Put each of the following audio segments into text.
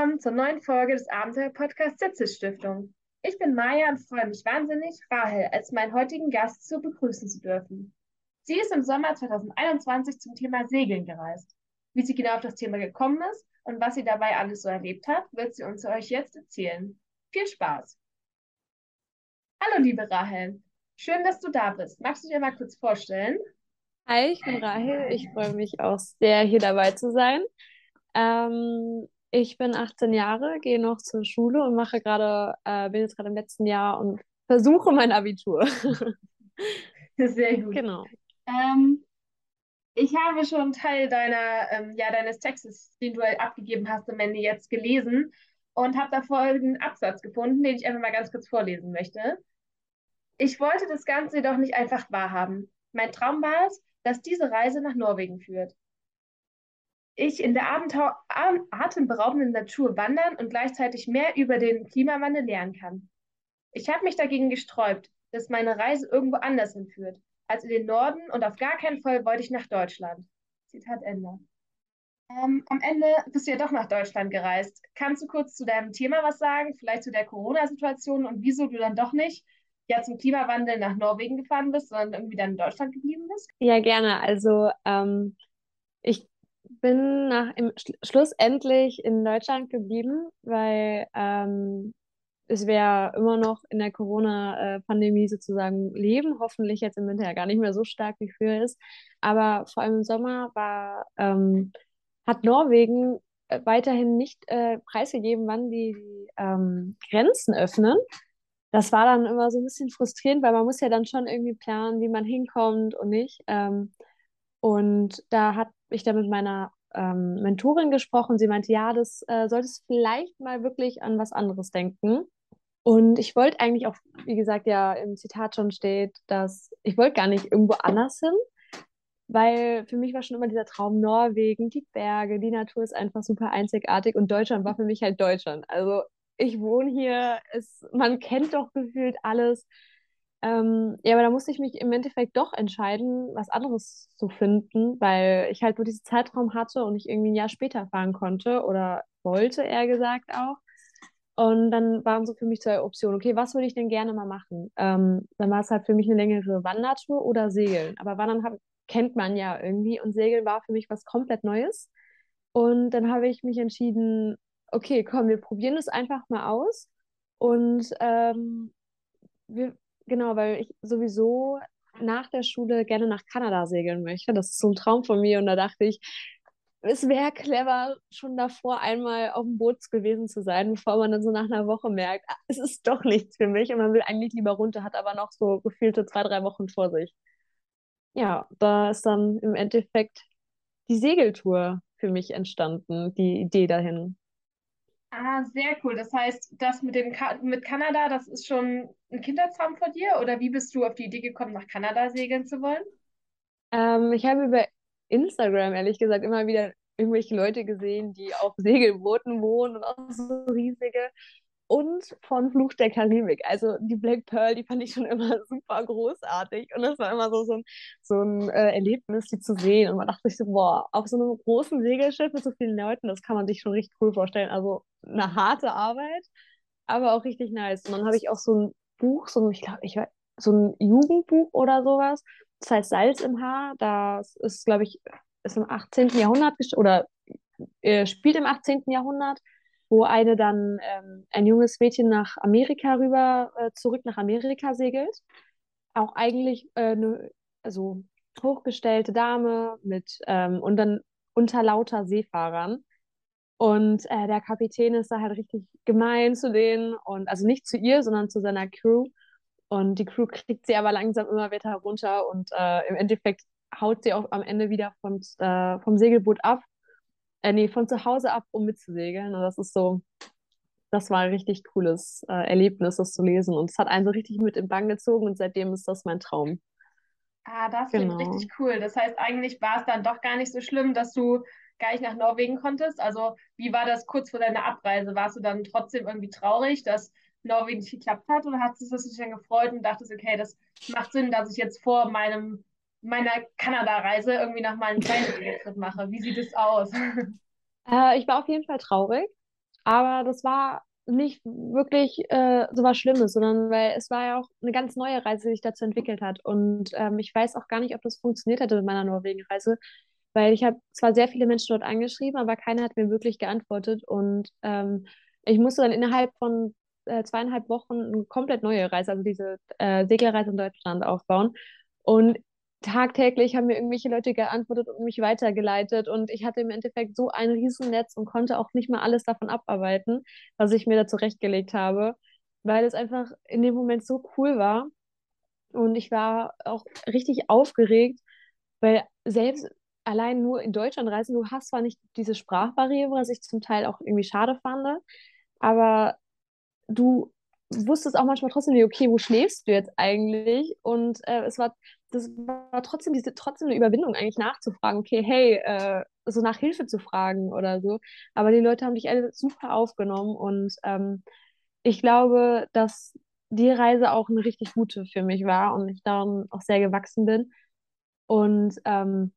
willkommen zur neuen Folge des Abenteuer-Podcasts der CIS-Stiftung. Ich bin Maja und freue mich wahnsinnig, Rahel als meinen heutigen Gast zu begrüßen zu dürfen. Sie ist im Sommer 2021 zum Thema Segeln gereist. Wie sie genau auf das Thema gekommen ist und was sie dabei alles so erlebt hat, wird sie uns euch jetzt erzählen. Viel Spaß! Hallo, liebe Rahel. Schön, dass du da bist. Magst du dich einmal kurz vorstellen? Hi, ich bin Rahel. Ich freue mich auch sehr, hier dabei zu sein. Ähm, ich bin 18 Jahre, gehe noch zur Schule und mache gerade, äh, bin jetzt gerade im letzten Jahr und versuche mein Abitur. Sehr gut. Genau. Ähm, ich habe schon einen Teil deiner, ähm, ja, deines Textes, den du abgegeben hast, am Ende jetzt gelesen und habe da folgenden Absatz gefunden, den ich einfach mal ganz kurz vorlesen möchte. Ich wollte das Ganze jedoch nicht einfach wahrhaben. Mein Traum war es, dass diese Reise nach Norwegen führt ich in der atemberaubenden Natur wandern und gleichzeitig mehr über den Klimawandel lernen kann. Ich habe mich dagegen gesträubt, dass meine Reise irgendwo anders hinführt, als in den Norden und auf gar keinen Fall wollte ich nach Deutschland. Zitat Ende. Ähm, am Ende bist du ja doch nach Deutschland gereist. Kannst du kurz zu deinem Thema was sagen, vielleicht zu der Corona-Situation und wieso du dann doch nicht ja zum Klimawandel nach Norwegen gefahren bist, sondern irgendwie dann in Deutschland geblieben bist? Ja, gerne. Also ähm, ich bin nach im Sch schlussendlich in Deutschland geblieben, weil ähm, es wäre immer noch in der Corona-Pandemie sozusagen leben, hoffentlich jetzt im Winter ja gar nicht mehr so stark wie früher ist. Aber vor allem im Sommer war, ähm, hat Norwegen äh, weiterhin nicht äh, preisgegeben, wann die, die ähm, Grenzen öffnen. Das war dann immer so ein bisschen frustrierend, weil man muss ja dann schon irgendwie planen, wie man hinkommt und nicht. Ähm, und da hat ich da mit meiner ähm, Mentorin gesprochen. Sie meinte, ja, das äh, solltest vielleicht mal wirklich an was anderes denken. Und ich wollte eigentlich auch, wie gesagt, ja im Zitat schon steht, dass ich wollte gar nicht irgendwo anders hin, weil für mich war schon immer dieser Traum Norwegen, die Berge, die Natur ist einfach super einzigartig und Deutschland war für mich halt Deutschland. Also ich wohne hier, es, man kennt doch gefühlt alles. Ähm, ja, aber da musste ich mich im Endeffekt doch entscheiden, was anderes zu finden, weil ich halt nur diesen Zeitraum hatte und ich irgendwie ein Jahr später fahren konnte oder wollte, eher gesagt auch. Und dann waren so für mich zwei Optionen. Okay, was würde ich denn gerne mal machen? Ähm, dann war es halt für mich eine längere Wandertour oder Segeln. Aber Wandern hab, kennt man ja irgendwie und Segeln war für mich was komplett Neues. Und dann habe ich mich entschieden, okay, komm, wir probieren es einfach mal aus. Und ähm, wir, Genau, weil ich sowieso nach der Schule gerne nach Kanada segeln möchte. Das ist so ein Traum von mir und da dachte ich, es wäre clever, schon davor einmal auf dem Boot gewesen zu sein, bevor man dann so nach einer Woche merkt, ah, es ist doch nichts für mich und man will eigentlich lieber runter, hat aber noch so gefühlte zwei, drei Wochen vor sich. Ja, da ist dann im Endeffekt die Segeltour für mich entstanden, die Idee dahin. Ah, sehr cool. Das heißt, das mit dem Ka mit Kanada, das ist schon ein Kindertraum von dir? Oder wie bist du auf die Idee gekommen, nach Kanada segeln zu wollen? Ähm, ich habe über Instagram, ehrlich gesagt, immer wieder irgendwelche Leute gesehen, die auf Segelbooten wohnen und auch so riesige und von Fluch der Karibik. Also die Black Pearl, die fand ich schon immer super großartig. Und das war immer so, so ein, so ein äh, Erlebnis, die zu sehen. Und man dachte sich so, boah, auf so einem großen Segelschiff mit so vielen Leuten, das kann man sich schon richtig cool vorstellen. Also eine harte Arbeit, aber auch richtig nice. Und dann habe ich auch so ein Buch, so ein, ich glaube, ich so ein Jugendbuch oder sowas. Das heißt Salz im Haar. Das ist, glaube ich, ist im 18. Jahrhundert oder äh, spielt im 18. Jahrhundert wo eine dann ähm, ein junges Mädchen nach Amerika rüber, äh, zurück nach Amerika segelt. Auch eigentlich äh, eine also hochgestellte Dame mit ähm, und dann unter lauter Seefahrern. Und äh, der Kapitän ist da halt richtig gemein zu denen und also nicht zu ihr, sondern zu seiner Crew. Und die Crew kriegt sie aber langsam immer weiter runter und äh, im Endeffekt haut sie auch am Ende wieder vom, äh, vom Segelboot ab äh, nee, von zu Hause ab, um mitzusegeln. Und das ist so, das war ein richtig cooles äh, Erlebnis, das zu lesen. Und es hat einen so richtig mit in Bann gezogen und seitdem ist das mein Traum. Ah, das klingt genau. richtig cool. Das heißt, eigentlich war es dann doch gar nicht so schlimm, dass du gar nicht nach Norwegen konntest. Also, wie war das kurz vor deiner Abreise? Warst du dann trotzdem irgendwie traurig, dass Norwegen nicht geklappt hat? Oder hast du dich dann gefreut und dachtest, okay, das macht Sinn, dass ich jetzt vor meinem meiner Kanada-Reise irgendwie noch mal einen kleinen Trip mache. Wie sieht es aus? Äh, ich war auf jeden Fall traurig. aber das war nicht wirklich äh, so was Schlimmes, sondern weil es war ja auch eine ganz neue Reise, die sich dazu entwickelt hat. Und ähm, ich weiß auch gar nicht, ob das funktioniert hätte mit meiner Norwegen-Reise, weil ich habe zwar sehr viele Menschen dort angeschrieben, aber keiner hat mir wirklich geantwortet. Und ähm, ich musste dann innerhalb von äh, zweieinhalb Wochen eine komplett neue Reise, also diese äh, Segelreise in Deutschland aufbauen. Und tagtäglich haben mir irgendwelche Leute geantwortet und mich weitergeleitet und ich hatte im Endeffekt so ein Riesennetz und konnte auch nicht mal alles davon abarbeiten, was ich mir da zurechtgelegt habe, weil es einfach in dem Moment so cool war und ich war auch richtig aufgeregt, weil selbst allein nur in Deutschland reisen, du hast zwar nicht diese Sprachbarriere, was ich zum Teil auch irgendwie schade fand, aber du wusstest auch manchmal trotzdem nicht, okay, wo schläfst du jetzt eigentlich? Und äh, es war, das war trotzdem diese, trotzdem eine Überwindung, eigentlich nachzufragen, okay, hey, äh, so nach Hilfe zu fragen oder so. Aber die Leute haben dich alle super aufgenommen und ähm, ich glaube, dass die Reise auch eine richtig gute für mich war und ich daran auch sehr gewachsen bin. Und ähm,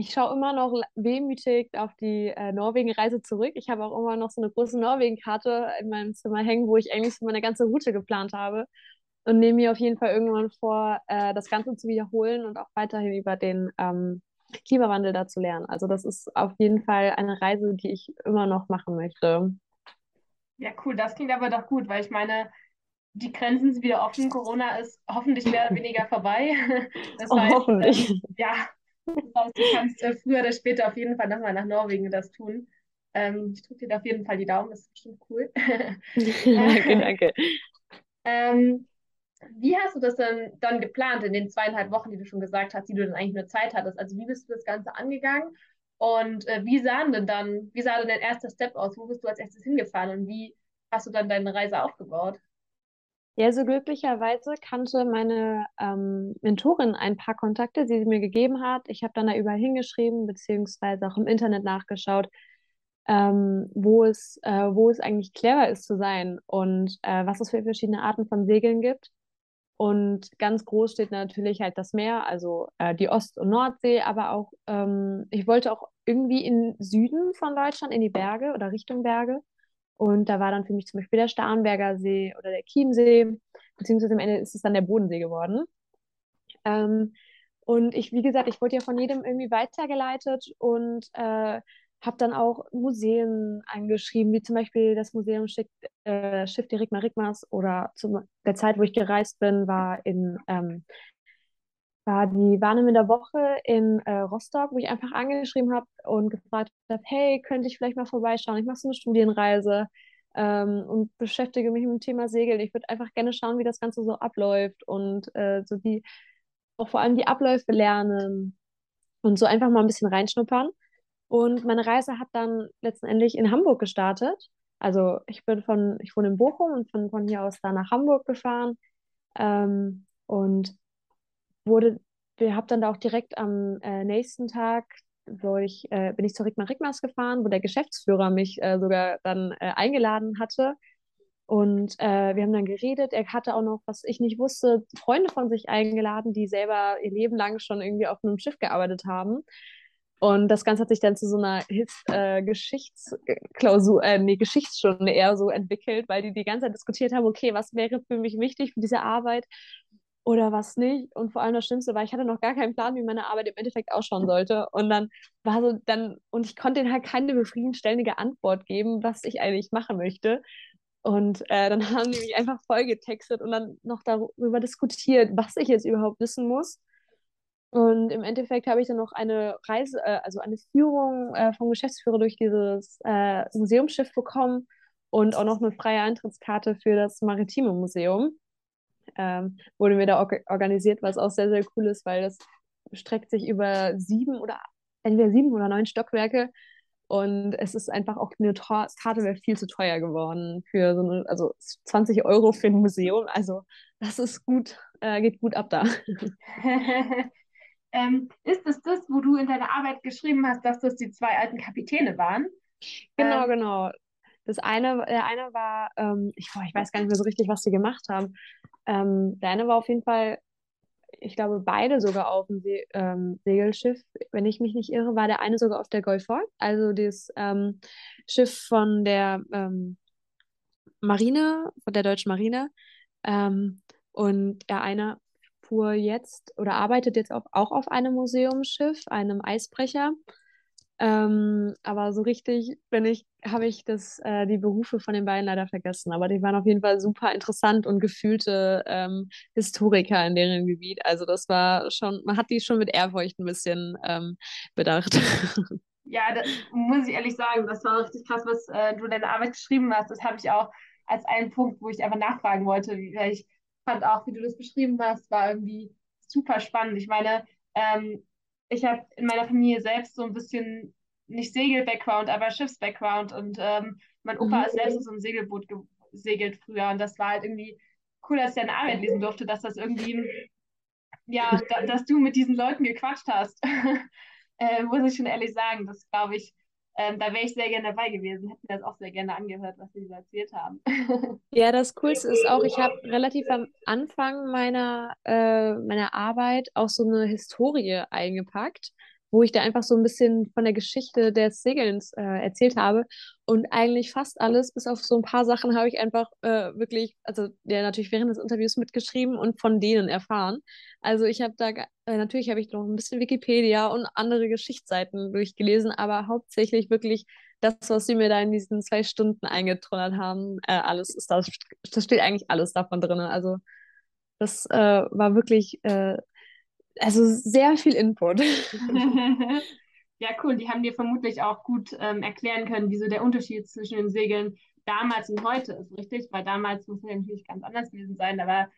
ich schaue immer noch wehmütig auf die äh, Norwegen-Reise zurück. Ich habe auch immer noch so eine große Norwegen-Karte in meinem Zimmer hängen, wo ich eigentlich so meine ganze Route geplant habe. Und nehme mir auf jeden Fall irgendwann vor, äh, das Ganze zu wiederholen und auch weiterhin über den ähm, Klimawandel da zu lernen. Also das ist auf jeden Fall eine Reise, die ich immer noch machen möchte. Ja, cool. Das klingt aber doch gut, weil ich meine, die Grenzen sind wieder offen. Corona ist hoffentlich mehr oder weniger vorbei. Das Oh, heißt, hoffentlich. ähm, ja, das heißt, du kannst äh, früher oder später auf jeden Fall nochmal nach Norwegen das tun. Ähm, ich drücke dir da auf jeden Fall die Daumen, das ist bestimmt cool. Danke, danke. ähm, wie hast du das denn dann geplant in den zweieinhalb Wochen, die du schon gesagt hast, die du dann eigentlich nur Zeit hattest? Also wie bist du das Ganze angegangen? Und äh, wie sah denn dann, wie sah denn dein erster Step aus? Wo bist du als erstes hingefahren und wie hast du dann deine Reise aufgebaut? Ja, so glücklicherweise kannte meine ähm, Mentorin ein paar Kontakte, die sie mir gegeben hat. Ich habe dann da überall hingeschrieben, beziehungsweise auch im Internet nachgeschaut, ähm, wo es, äh, wo es eigentlich clever ist zu sein und äh, was es für verschiedene Arten von Segeln gibt. Und ganz groß steht natürlich halt das Meer, also äh, die Ost- und Nordsee, aber auch, ähm, ich wollte auch irgendwie in Süden von Deutschland, in die Berge oder Richtung Berge. Und da war dann für mich zum Beispiel der Starnberger See oder der Chiemsee, beziehungsweise am Ende ist es dann der Bodensee geworden. Ähm, und ich, wie gesagt, ich wurde ja von jedem irgendwie weitergeleitet und äh, habe dann auch Museen angeschrieben, wie zum Beispiel das Museum Schiff, äh, Schiff die Rigma Rigmas oder zu der Zeit, wo ich gereist bin, war in ähm, war die in der Woche in äh, Rostock, wo ich einfach angeschrieben habe und gefragt habe, hey, könnte ich vielleicht mal vorbeischauen? Ich mache so eine Studienreise ähm, und beschäftige mich mit dem Thema Segeln. Ich würde einfach gerne schauen, wie das Ganze so abläuft und äh, so die, auch vor allem die Abläufe lernen und so einfach mal ein bisschen reinschnuppern. Und meine Reise hat dann letztendlich in Hamburg gestartet. Also ich bin von, ich wohne in Bochum und von, von hier aus da nach Hamburg gefahren. Ähm, und wurde, wir haben dann da auch direkt am äh, nächsten Tag, wo ich, äh, bin ich zur Rigma Rigmas gefahren, wo der Geschäftsführer mich äh, sogar dann äh, eingeladen hatte. Und äh, wir haben dann geredet. Er hatte auch noch, was ich nicht wusste, Freunde von sich eingeladen, die selber ihr Leben lang schon irgendwie auf einem Schiff gearbeitet haben. Und das Ganze hat sich dann zu so einer His äh, Geschichtsklausur, äh, nee, Geschichtsstunde eher so entwickelt, weil die die ganze Zeit diskutiert haben, okay, was wäre für mich wichtig für diese Arbeit oder was nicht. Und vor allem das Schlimmste war, ich hatte noch gar keinen Plan, wie meine Arbeit im Endeffekt ausschauen sollte. Und dann war so, dann, und ich konnte ihnen halt keine befriedigende Antwort geben, was ich eigentlich machen möchte. Und äh, dann haben die mich einfach voll getextet und dann noch darüber diskutiert, was ich jetzt überhaupt wissen muss. Und im Endeffekt habe ich dann noch eine Reise, äh, also eine Führung äh, vom Geschäftsführer durch dieses äh, Museumsschiff bekommen und auch noch eine freie Eintrittskarte für das Maritime Museum ähm, wurde mir da org organisiert, was auch sehr, sehr cool ist, weil das streckt sich über sieben oder entweder sieben oder neun Stockwerke. Und es ist einfach auch eine Tor Karte wäre viel zu teuer geworden für so eine, also 20 Euro für ein Museum. Also das ist gut, äh, geht gut ab da. Ähm, ist es das, wo du in deiner Arbeit geschrieben hast, dass das die zwei alten Kapitäne waren? Genau, Ähm, genau. Das eine, der eine war, ähm, ich, boah, ich weiß gar nicht mehr so richtig, was sie gemacht haben. Ähm, der eine war auf jeden Fall ich glaube, beide sogar auf dem Se ähm, Segelschiff. Wenn ich mich nicht irre, war der eine sogar auf der Golfort, also das ähm, Schiff von der ähm, Marine, von der deutschen Marine. Ähm, und der eine fuhr jetzt oder arbeitet jetzt auch, auch auf einem Museumsschiff, einem Eisbrecher. Ähm, aber so richtig bin ich, habe ich das, äh, die Berufe von den beiden leider vergessen. Aber die waren auf jeden Fall super interessant und gefühlte ähm, Historiker in deren Gebiet. Also das war schon, man hat die schon mit Ehrfurcht ein bisschen ähm, bedacht. Ja, das muss ich ehrlich sagen, das war richtig krass, was äh, du in deiner Arbeit geschrieben hast. Das habe ich auch als einen Punkt, wo ich einfach nachfragen wollte, weil ich fand auch, wie du das beschrieben hast, war irgendwie super spannend. Ich meine, ähm, ich habe in meiner Familie selbst so ein bisschen nicht Segel-Background, aber Schiffs-Background und ähm, mein Opa Mhm. ist selbst in so einem Segelboot gesegelt früher und das war halt irgendwie cool, dass ich eine Arbeit lesen durfte, dass das irgendwie, ja, da, dass du mit diesen Leuten gequatscht hast. äh, muss ich schon ehrlich sagen, das glaube ich, ähm, da wäre ich sehr gerne dabei gewesen, hätte mir das auch sehr gerne angehört, was sie so erzählt haben. Ja, das Coolste ist auch, ich habe relativ am Anfang meiner, äh, meiner Arbeit auch so eine Historie eingepackt, wo ich da einfach so ein bisschen von der Geschichte des Segelns äh, erzählt habe. Und eigentlich fast alles, bis auf so ein paar Sachen, habe ich einfach äh, wirklich, also ja, natürlich während des Interviews mitgeschrieben und von denen erfahren. Also ich habe da, äh, natürlich habe ich noch ein bisschen Wikipedia und andere Geschichtsseiten durchgelesen, aber hauptsächlich wirklich das, was sie mir da in diesen zwei Stunden eingetronnert haben, äh, alles ist da, da steht eigentlich alles davon drin. Also das äh, war wirklich, äh, also sehr viel Input. Ja, cool. Die haben dir vermutlich auch gut ähm, erklären können, wieso der Unterschied zwischen den Segeln damals und heute ist, richtig? Weil damals muss er natürlich ganz anders gewesen sein, aber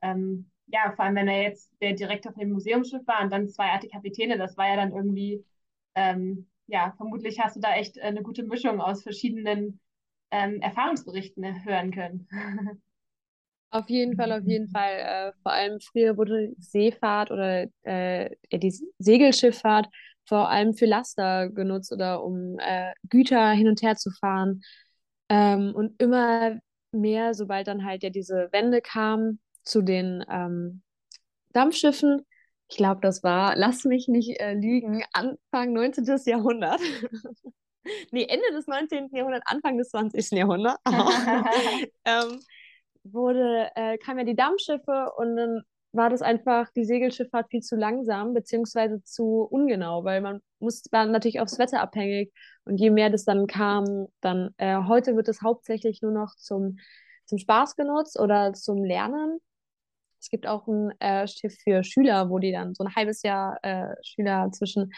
ähm, ja, vor allem wenn er jetzt der Direktor von dem Museumsschiff war und dann zwei alte Kapitäne, das war ja dann irgendwie, ähm, ja, vermutlich hast du da echt äh, eine gute Mischung aus verschiedenen ähm, Erfahrungsberichten hören können. Auf jeden Fall, auf jeden Fall. Äh, vor allem früher wurde Seefahrt oder äh, die Segelschifffahrt vor allem für Laster genutzt oder um äh, Güter hin und her zu fahren. Ähm, und immer mehr, sobald dann halt ja diese Wende kam zu den ähm, Dampfschiffen, ich glaube, das war, lass mich nicht äh, lügen, Anfang 19. Jahrhundert. Nee, Ende des 19. Jahrhunderts, Anfang des 20. Jahrhunderts. ähm, wurde, äh, kamen ja die Dampfschiffe und dann war das einfach die Segelschifffahrt viel zu langsam beziehungsweise zu ungenau, weil man muss, war natürlich aufs Wetter abhängig und je mehr das dann kam, dann äh, heute wird es hauptsächlich nur noch zum, zum Spaß genutzt oder zum Lernen. Es gibt auch ein äh, Schiff für Schüler, wo die dann so ein halbes Jahr äh, Schüler zwischen,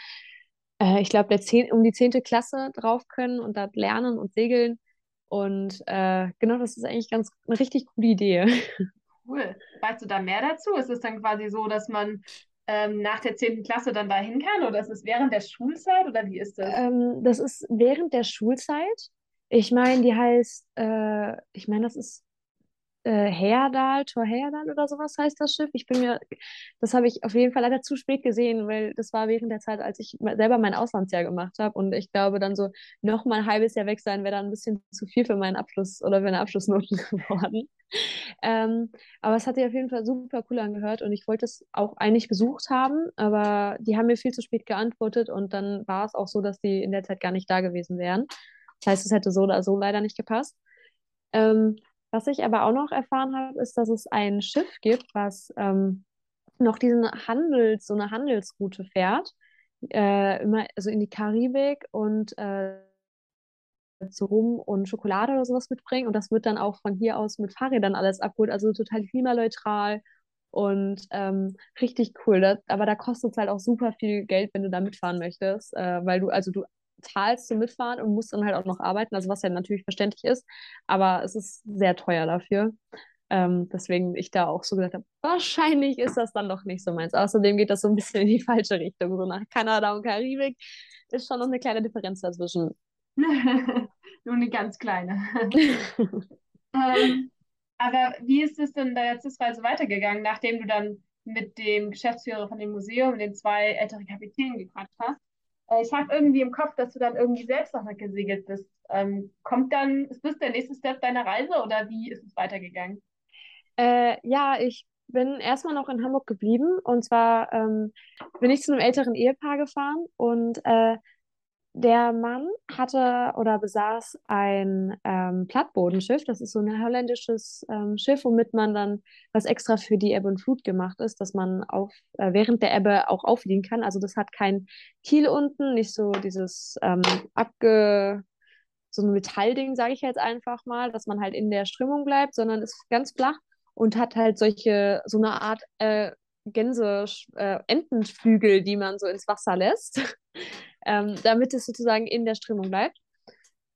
äh, ich glaube, um die zehnte Klasse drauf können und dort lernen und segeln. Und äh, genau, das ist eigentlich ganz eine richtig coole Idee. Cool. Weißt du da mehr dazu? Ist es dann quasi so, dass man ähm, nach der zehnten Klasse dann dahin kann oder ist es während der Schulzeit oder wie ist das? Ähm, das ist während der Schulzeit. Ich meine, die heißt, äh, ich meine, das ist äh, Heyerdahl, Tor Heyerdahl oder sowas heißt das Schiff. Ich bin mir, das habe ich auf jeden Fall leider zu spät gesehen, weil das war während der Zeit, als ich selber mein Auslandsjahr gemacht habe. Und ich glaube, dann so noch mal ein halbes Jahr weg sein wäre dann ein bisschen zu viel für meinen Abschluss oder für meine Abschlussnoten geworden. Ähm, aber es hat sich auf jeden Fall super cool angehört und ich wollte es auch eigentlich besucht haben, aber die haben mir viel zu spät geantwortet und dann war es auch so, dass die in der Zeit gar nicht da gewesen wären. Das heißt, es hätte so oder so leider nicht gepasst. Ähm, was ich aber auch noch erfahren habe, ist, dass es ein Schiff gibt, was ähm, noch diesen Handels, so eine Handelsroute fährt, äh, immer also in die Karibik und äh, so Rum und Schokolade oder sowas mitbringen. Und das wird dann auch von hier aus mit Fahrrädern alles abgeholt, also total klimaneutral und ähm, richtig cool. Das, aber da kostet es halt auch super viel Geld, wenn du da mitfahren möchtest, äh, weil du, also du zahlst zum Mitfahren und musst dann halt auch noch arbeiten, also was ja natürlich verständlich ist, aber es ist sehr teuer dafür. Ähm, deswegen ich da auch so gesagt habe, wahrscheinlich ist das dann doch nicht so meins. Außerdem geht das so ein bisschen in die falsche Richtung. So nach Kanada und Karibik ist schon noch eine kleine Differenz dazwischen. Nur eine ganz kleine. Ähm, aber wie ist es denn da jetzt Reise weitergegangen, nachdem du dann mit dem Geschäftsführer von dem Museum, den zwei älteren Kapitänen gequatscht hast? Äh, ich habe irgendwie im Kopf, dass du dann irgendwie selbst noch gesegelt bist. Ähm, kommt dann, ist das der nächste Step deiner Reise oder wie ist es weitergegangen? Äh, ja, ich bin erstmal noch in Hamburg geblieben und zwar ähm, bin ich zu einem älteren Ehepaar gefahren und äh, der Mann hatte oder besaß ein ähm, Plattbodenschiff. Das ist so ein holländisches ähm, Schiff, womit man dann, was extra für die Ebbe und Flut gemacht ist, dass man auf, äh, während der Ebbe auch aufliegen kann. Also das hat kein Kiel unten, nicht so dieses ähm, abge, so ein Metallding, sage ich jetzt einfach mal, dass man halt in der Strömung bleibt, sondern ist ganz flach und hat halt solche, so eine Art äh, Gänse, äh, Entenflügel, die man so ins Wasser lässt, ähm, damit es sozusagen in der Strömung bleibt.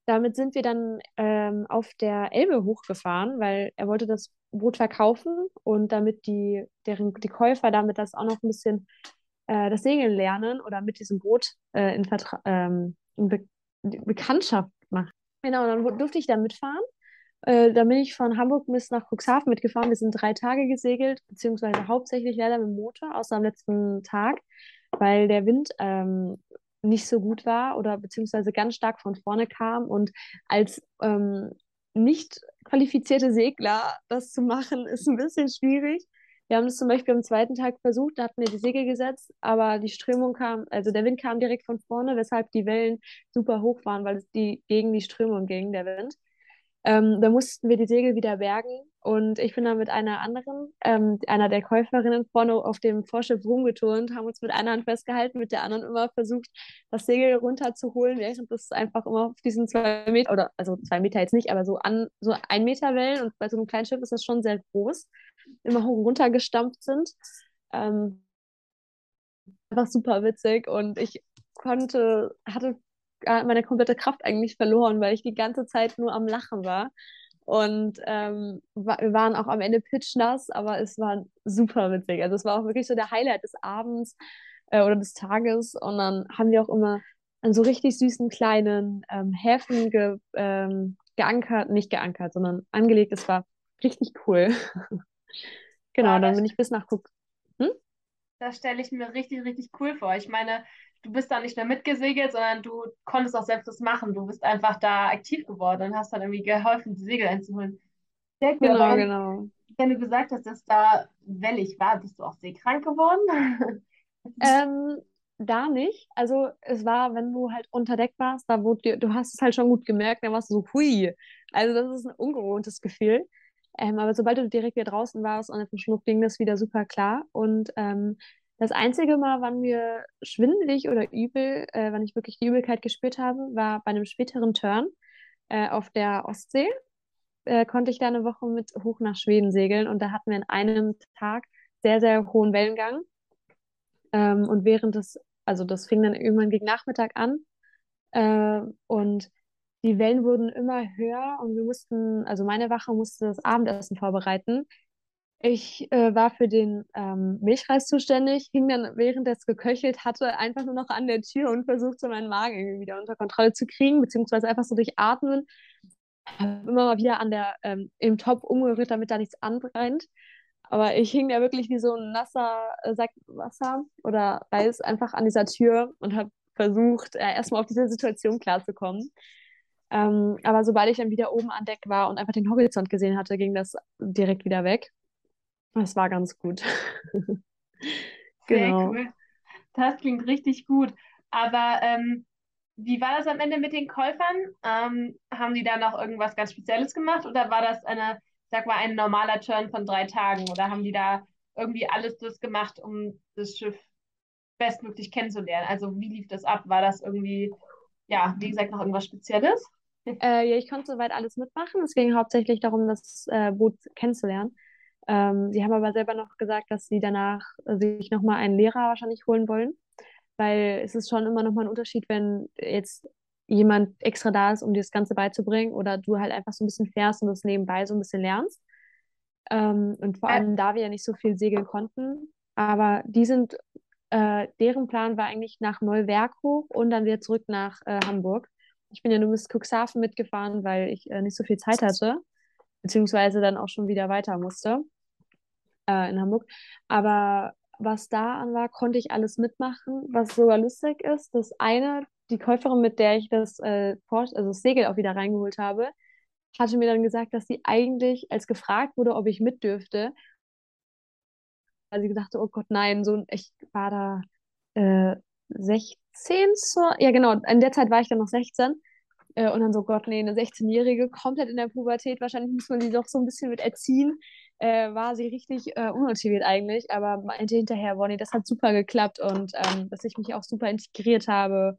Damit sind wir dann ähm, auf der Elbe hochgefahren, weil er wollte das Boot verkaufen und damit die, deren, die Käufer damit das auch noch ein bisschen äh, das Segeln lernen oder mit diesem Boot äh, in, Vertra ähm, in Be Bekanntschaft machen. Genau, dann durfte ich da mitfahren äh, da bin ich von Hamburg bis nach Cuxhaven mitgefahren. Wir sind drei Tage gesegelt, beziehungsweise hauptsächlich leider mit dem Motor, außer am letzten Tag, weil der Wind ähm, nicht so gut war oder beziehungsweise ganz stark von vorne kam. Und als ähm, nicht qualifizierte Segler das zu machen, ist ein bisschen schwierig. Wir haben das zum Beispiel am zweiten Tag versucht, da hatten wir die Segel gesetzt, aber die Strömung kam, also der Wind kam direkt von vorne, weshalb die Wellen super hoch waren, weil es die gegen die Strömung ging, der Wind. Ähm, da mussten wir die Segel wieder bergen und ich bin dann mit einer anderen, ähm, einer der Käuferinnen vorne auf dem Vorschiff rumgeturnt, haben uns mit einer Hand festgehalten, mit der anderen immer versucht, das Segel runterzuholen, während das einfach immer auf diesen zwei Meter, oder also zwei Meter jetzt nicht, aber so an so ein Meter Wellen und bei so einem kleinen Schiff ist das schon sehr groß, immer hoch und runter gestampft sind. Ähm, einfach super witzig und ich konnte, hatte meine komplette Kraft eigentlich verloren, weil ich die ganze Zeit nur am Lachen war. Und ähm, wir waren auch am Ende pitchnass, aber es war super witzig. Also es war auch wirklich so der Highlight des Abends äh, oder des Tages. Und dann haben wir auch immer an so richtig süßen kleinen ähm, Häfen ge, ähm, geankert, nicht geankert, sondern angelegt. Es war richtig cool. genau, dann bin ich bis nach Cook. Das stelle ich mir richtig, richtig cool vor. Ich meine, du bist da nicht mehr mitgesegelt, sondern du konntest auch selbst das machen. Du bist einfach da aktiv geworden und hast dann irgendwie geholfen, die Segel einzuholen. Sehr cool. Genau, genau. Wenn du gesagt hast, dass da wellig war, bist du auch seekrank geworden? ähm, da nicht. Also es war, wenn du halt unter Deck warst, da wurde dir, du hast es halt schon gut gemerkt, dann warst du so, hui. Also das ist ein ungewohntes Gefühl. Ähm, aber sobald du direkt wieder draußen warst und auf den Schnuck ging das wieder super klar. Und ähm, das einzige Mal, wann mir schwindelig oder übel, äh, wann ich wirklich die Übelkeit gespürt habe, war bei einem späteren Turn äh, auf der Ostsee. Äh, konnte ich da eine Woche mit hoch nach Schweden segeln und da hatten wir in einem Tag sehr, sehr hohen Wellengang. Ähm, und während des, also das fing dann irgendwann gegen Nachmittag an äh, und die Wellen wurden immer höher und wir mussten, also meine Wache musste das Abendessen vorbereiten. Ich äh, war für den ähm, Milchreis zuständig, hing dann, während es geköchelt hatte, einfach nur noch an der Tür und versuchte, meinen Magen irgendwie wieder unter Kontrolle zu kriegen, beziehungsweise einfach so durch Atmen. Immer mal wieder an der, ähm, im Topf umgerührt, damit da nichts anbrennt. Aber ich hing da wirklich wie so ein nasser äh, Sack Wasser oder Reis einfach an dieser Tür und habe versucht, äh, erstmal auf diese Situation klarzukommen. Ähm, aber sobald ich dann wieder oben an Deck war und einfach den Horizont gesehen hatte, ging das direkt wieder weg. Das war ganz gut. genau. Sehr cool. Das klingt richtig gut. Aber ähm, wie war das am Ende mit den Käufern? Ähm, haben die da noch irgendwas ganz Spezielles gemacht oder war das eine, sag mal, ein normaler Turn von drei Tagen? Oder haben die da irgendwie alles das gemacht, um das Schiff bestmöglich kennenzulernen? Also wie lief das ab? War das irgendwie, ja, wie gesagt, noch irgendwas Spezielles? Äh, ja, ich konnte soweit alles mitmachen. Es ging hauptsächlich darum, das äh, Boot kennenzulernen. Ähm, sie haben aber selber noch gesagt, dass sie danach äh, sich nochmal einen Lehrer wahrscheinlich holen wollen, weil es ist schon immer nochmal ein Unterschied, wenn jetzt jemand extra da ist, um dir das Ganze beizubringen oder du halt einfach so ein bisschen fährst und das nebenbei so ein bisschen lernst. Ähm, und vor allem, da wir ja nicht so viel segeln konnten, aber die sind, äh, deren Plan war eigentlich nach Neuwerk hoch und dann wieder zurück nach äh, Hamburg. Ich bin ja nur bis Cuxhaven mitgefahren, weil ich äh, nicht so viel Zeit hatte, beziehungsweise dann auch schon wieder weiter musste äh, in Hamburg. Aber was da an war, konnte ich alles mitmachen, was sogar lustig ist. Das eine, die Käuferin, mit der ich das, äh, also das Segel auch wieder reingeholt habe, hatte mir dann gesagt, dass sie eigentlich, als gefragt wurde, ob ich mit dürfte, sie gesagt, oh Gott, nein, so, ich war da äh, 16 zur, ja genau, in der Zeit war ich dann noch 16 äh, und dann so, Gott, nee, eine 16-Jährige, komplett in der Pubertät, wahrscheinlich muss man sie doch so ein bisschen mit erziehen, äh, war sie richtig äh, unmotiviert eigentlich, aber meinte hinterher, Bonnie, das hat super geklappt und ähm, dass ich mich auch super integriert habe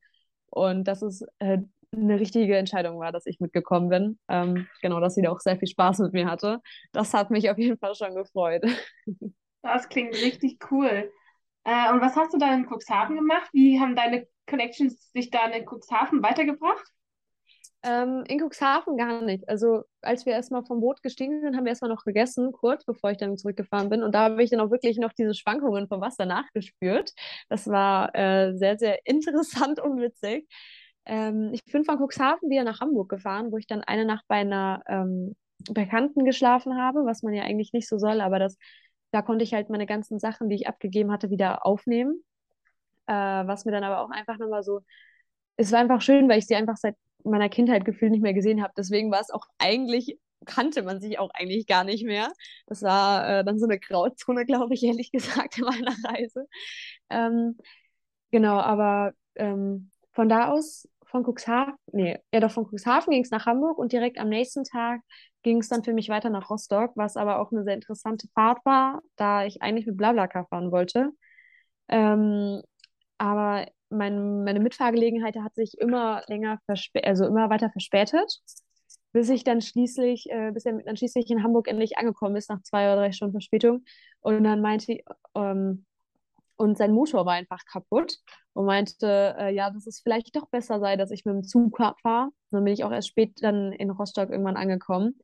und dass es äh, eine richtige Entscheidung war, dass ich mitgekommen bin. Ähm, genau, dass sie da auch sehr viel Spaß mit mir hatte. Das hat mich auf jeden Fall schon gefreut. Das klingt richtig cool. Äh, und was hast du da in Cuxhaven gemacht? Wie haben deine Connections dich da in Cuxhaven weitergebracht? Ähm, in Cuxhaven gar nicht. Also als wir erstmal vom Boot gestiegen sind, haben wir erstmal noch gegessen, kurz bevor ich dann zurückgefahren bin. Und da habe ich dann auch wirklich noch diese Schwankungen vom Wasser nachgespürt. Das war äh, sehr, sehr interessant und witzig. Ähm, ich bin von Cuxhaven wieder nach Hamburg gefahren, wo ich dann eine Nacht bei einer ähm, Bekannten geschlafen habe, was man ja eigentlich nicht so soll, aber das, da konnte ich halt meine ganzen Sachen, die ich abgegeben hatte, wieder aufnehmen. Äh, was mir dann aber auch einfach nochmal so, es war einfach schön, weil ich sie einfach seit meiner Kindheit gefühlt nicht mehr gesehen habe. Deswegen war es auch eigentlich, kannte man sich auch eigentlich gar nicht mehr. Das war äh, dann so eine Grauzone, glaube ich, ehrlich gesagt, in meiner Reise. Ähm, genau, aber ähm, von da aus, von Cuxhaven, nee, ja doch von Cuxhaven ging es nach Hamburg und direkt am nächsten Tag ging es dann für mich weiter nach Rostock, was aber auch eine sehr interessante Fahrt war, da ich eigentlich mit Blablacar fahren wollte. Ähm, aber mein, meine Mitfahrgelegenheit hat sich immer länger also immer weiter verspätet, bis ich dann schließlich, äh, bis er dann schließlich in Hamburg endlich angekommen ist, nach zwei oder drei Stunden Verspätung. Und dann meinte, ähm, und sein Motor war einfach kaputt und meinte, äh, ja, dass es vielleicht doch besser sei, dass ich mit dem Zug fahre. Dann bin ich auch erst spät dann in Rostock irgendwann angekommen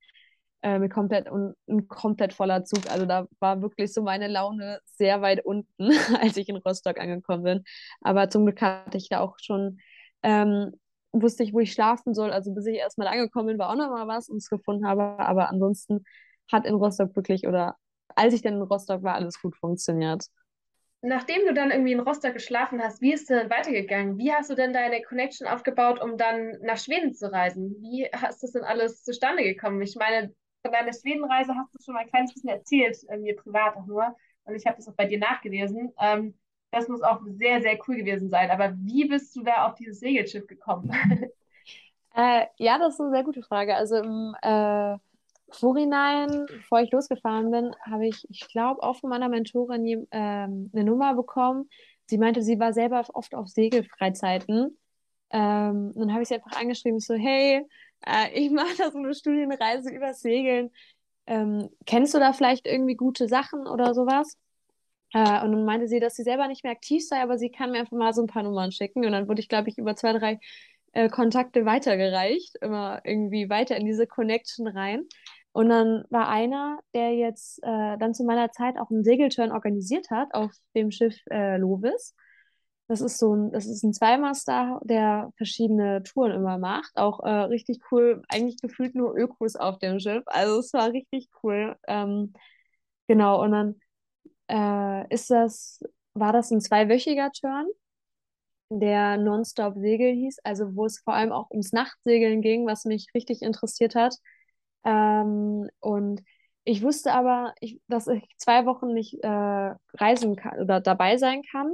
äh, mit komplett und ein komplett voller Zug. Also da war wirklich so meine Laune sehr weit unten, als ich in Rostock angekommen bin. Aber zum Glück hatte ich da auch schon, ähm, wusste ich, wo ich schlafen soll. Also bis ich erstmal angekommen bin, war auch noch mal was und es gefunden habe. Aber ansonsten hat in Rostock wirklich oder als ich dann in Rostock war, alles gut funktioniert. Nachdem du dann irgendwie in Rostock geschlafen hast, wie ist es denn weitergegangen? Wie hast du denn deine Connection aufgebaut, um dann nach Schweden zu reisen? Wie hast das denn alles zustande gekommen? Ich meine, von deiner Schwedenreise hast du schon mal ein kleines bisschen erzählt, äh, mir privat auch nur. Und ich habe das auch bei dir nachgelesen. Ähm, das muss auch sehr, sehr cool gewesen sein. Aber wie bist du da auf dieses Segelschiff gekommen? Äh, ja, das ist eine sehr gute Frage. Also im äh, Vorhinein, bevor ich losgefahren bin, habe ich, ich glaube, auch von meiner Mentorin ähm, eine Nummer bekommen. Sie meinte, sie war selber oft auf Segelfreizeiten. Ähm, dann habe ich sie einfach angeschrieben, so, hey, äh, ich mache da so eine Studienreise über Segeln. Ähm, kennst du da vielleicht irgendwie gute Sachen oder sowas? Äh, und dann meinte sie, dass sie selber nicht mehr aktiv sei, aber sie kann mir einfach mal so ein paar Nummern schicken. Und dann wurde ich, glaube ich, über zwei, drei äh, Kontakte weitergereicht, immer irgendwie weiter in diese Connection rein. Und dann war einer, der jetzt äh, dann zu meiner Zeit auch einen Segelturn organisiert hat auf dem Schiff äh, Lovis. Das ist so ein, das ist ein Zweimaster, der verschiedene Touren immer macht. Auch äh, richtig cool, eigentlich gefühlt nur Ökos auf dem Schiff. Also es war richtig cool. Ähm, genau, und dann äh, ist das, war das ein zweiwöchiger Turn, der Nonstop Segeln hieß, also wo es vor allem auch ums Nachtsegeln ging, was mich richtig interessiert hat. Ähm, und ich wusste aber, ich, dass ich zwei Wochen nicht äh, reisen kann oder dabei sein kann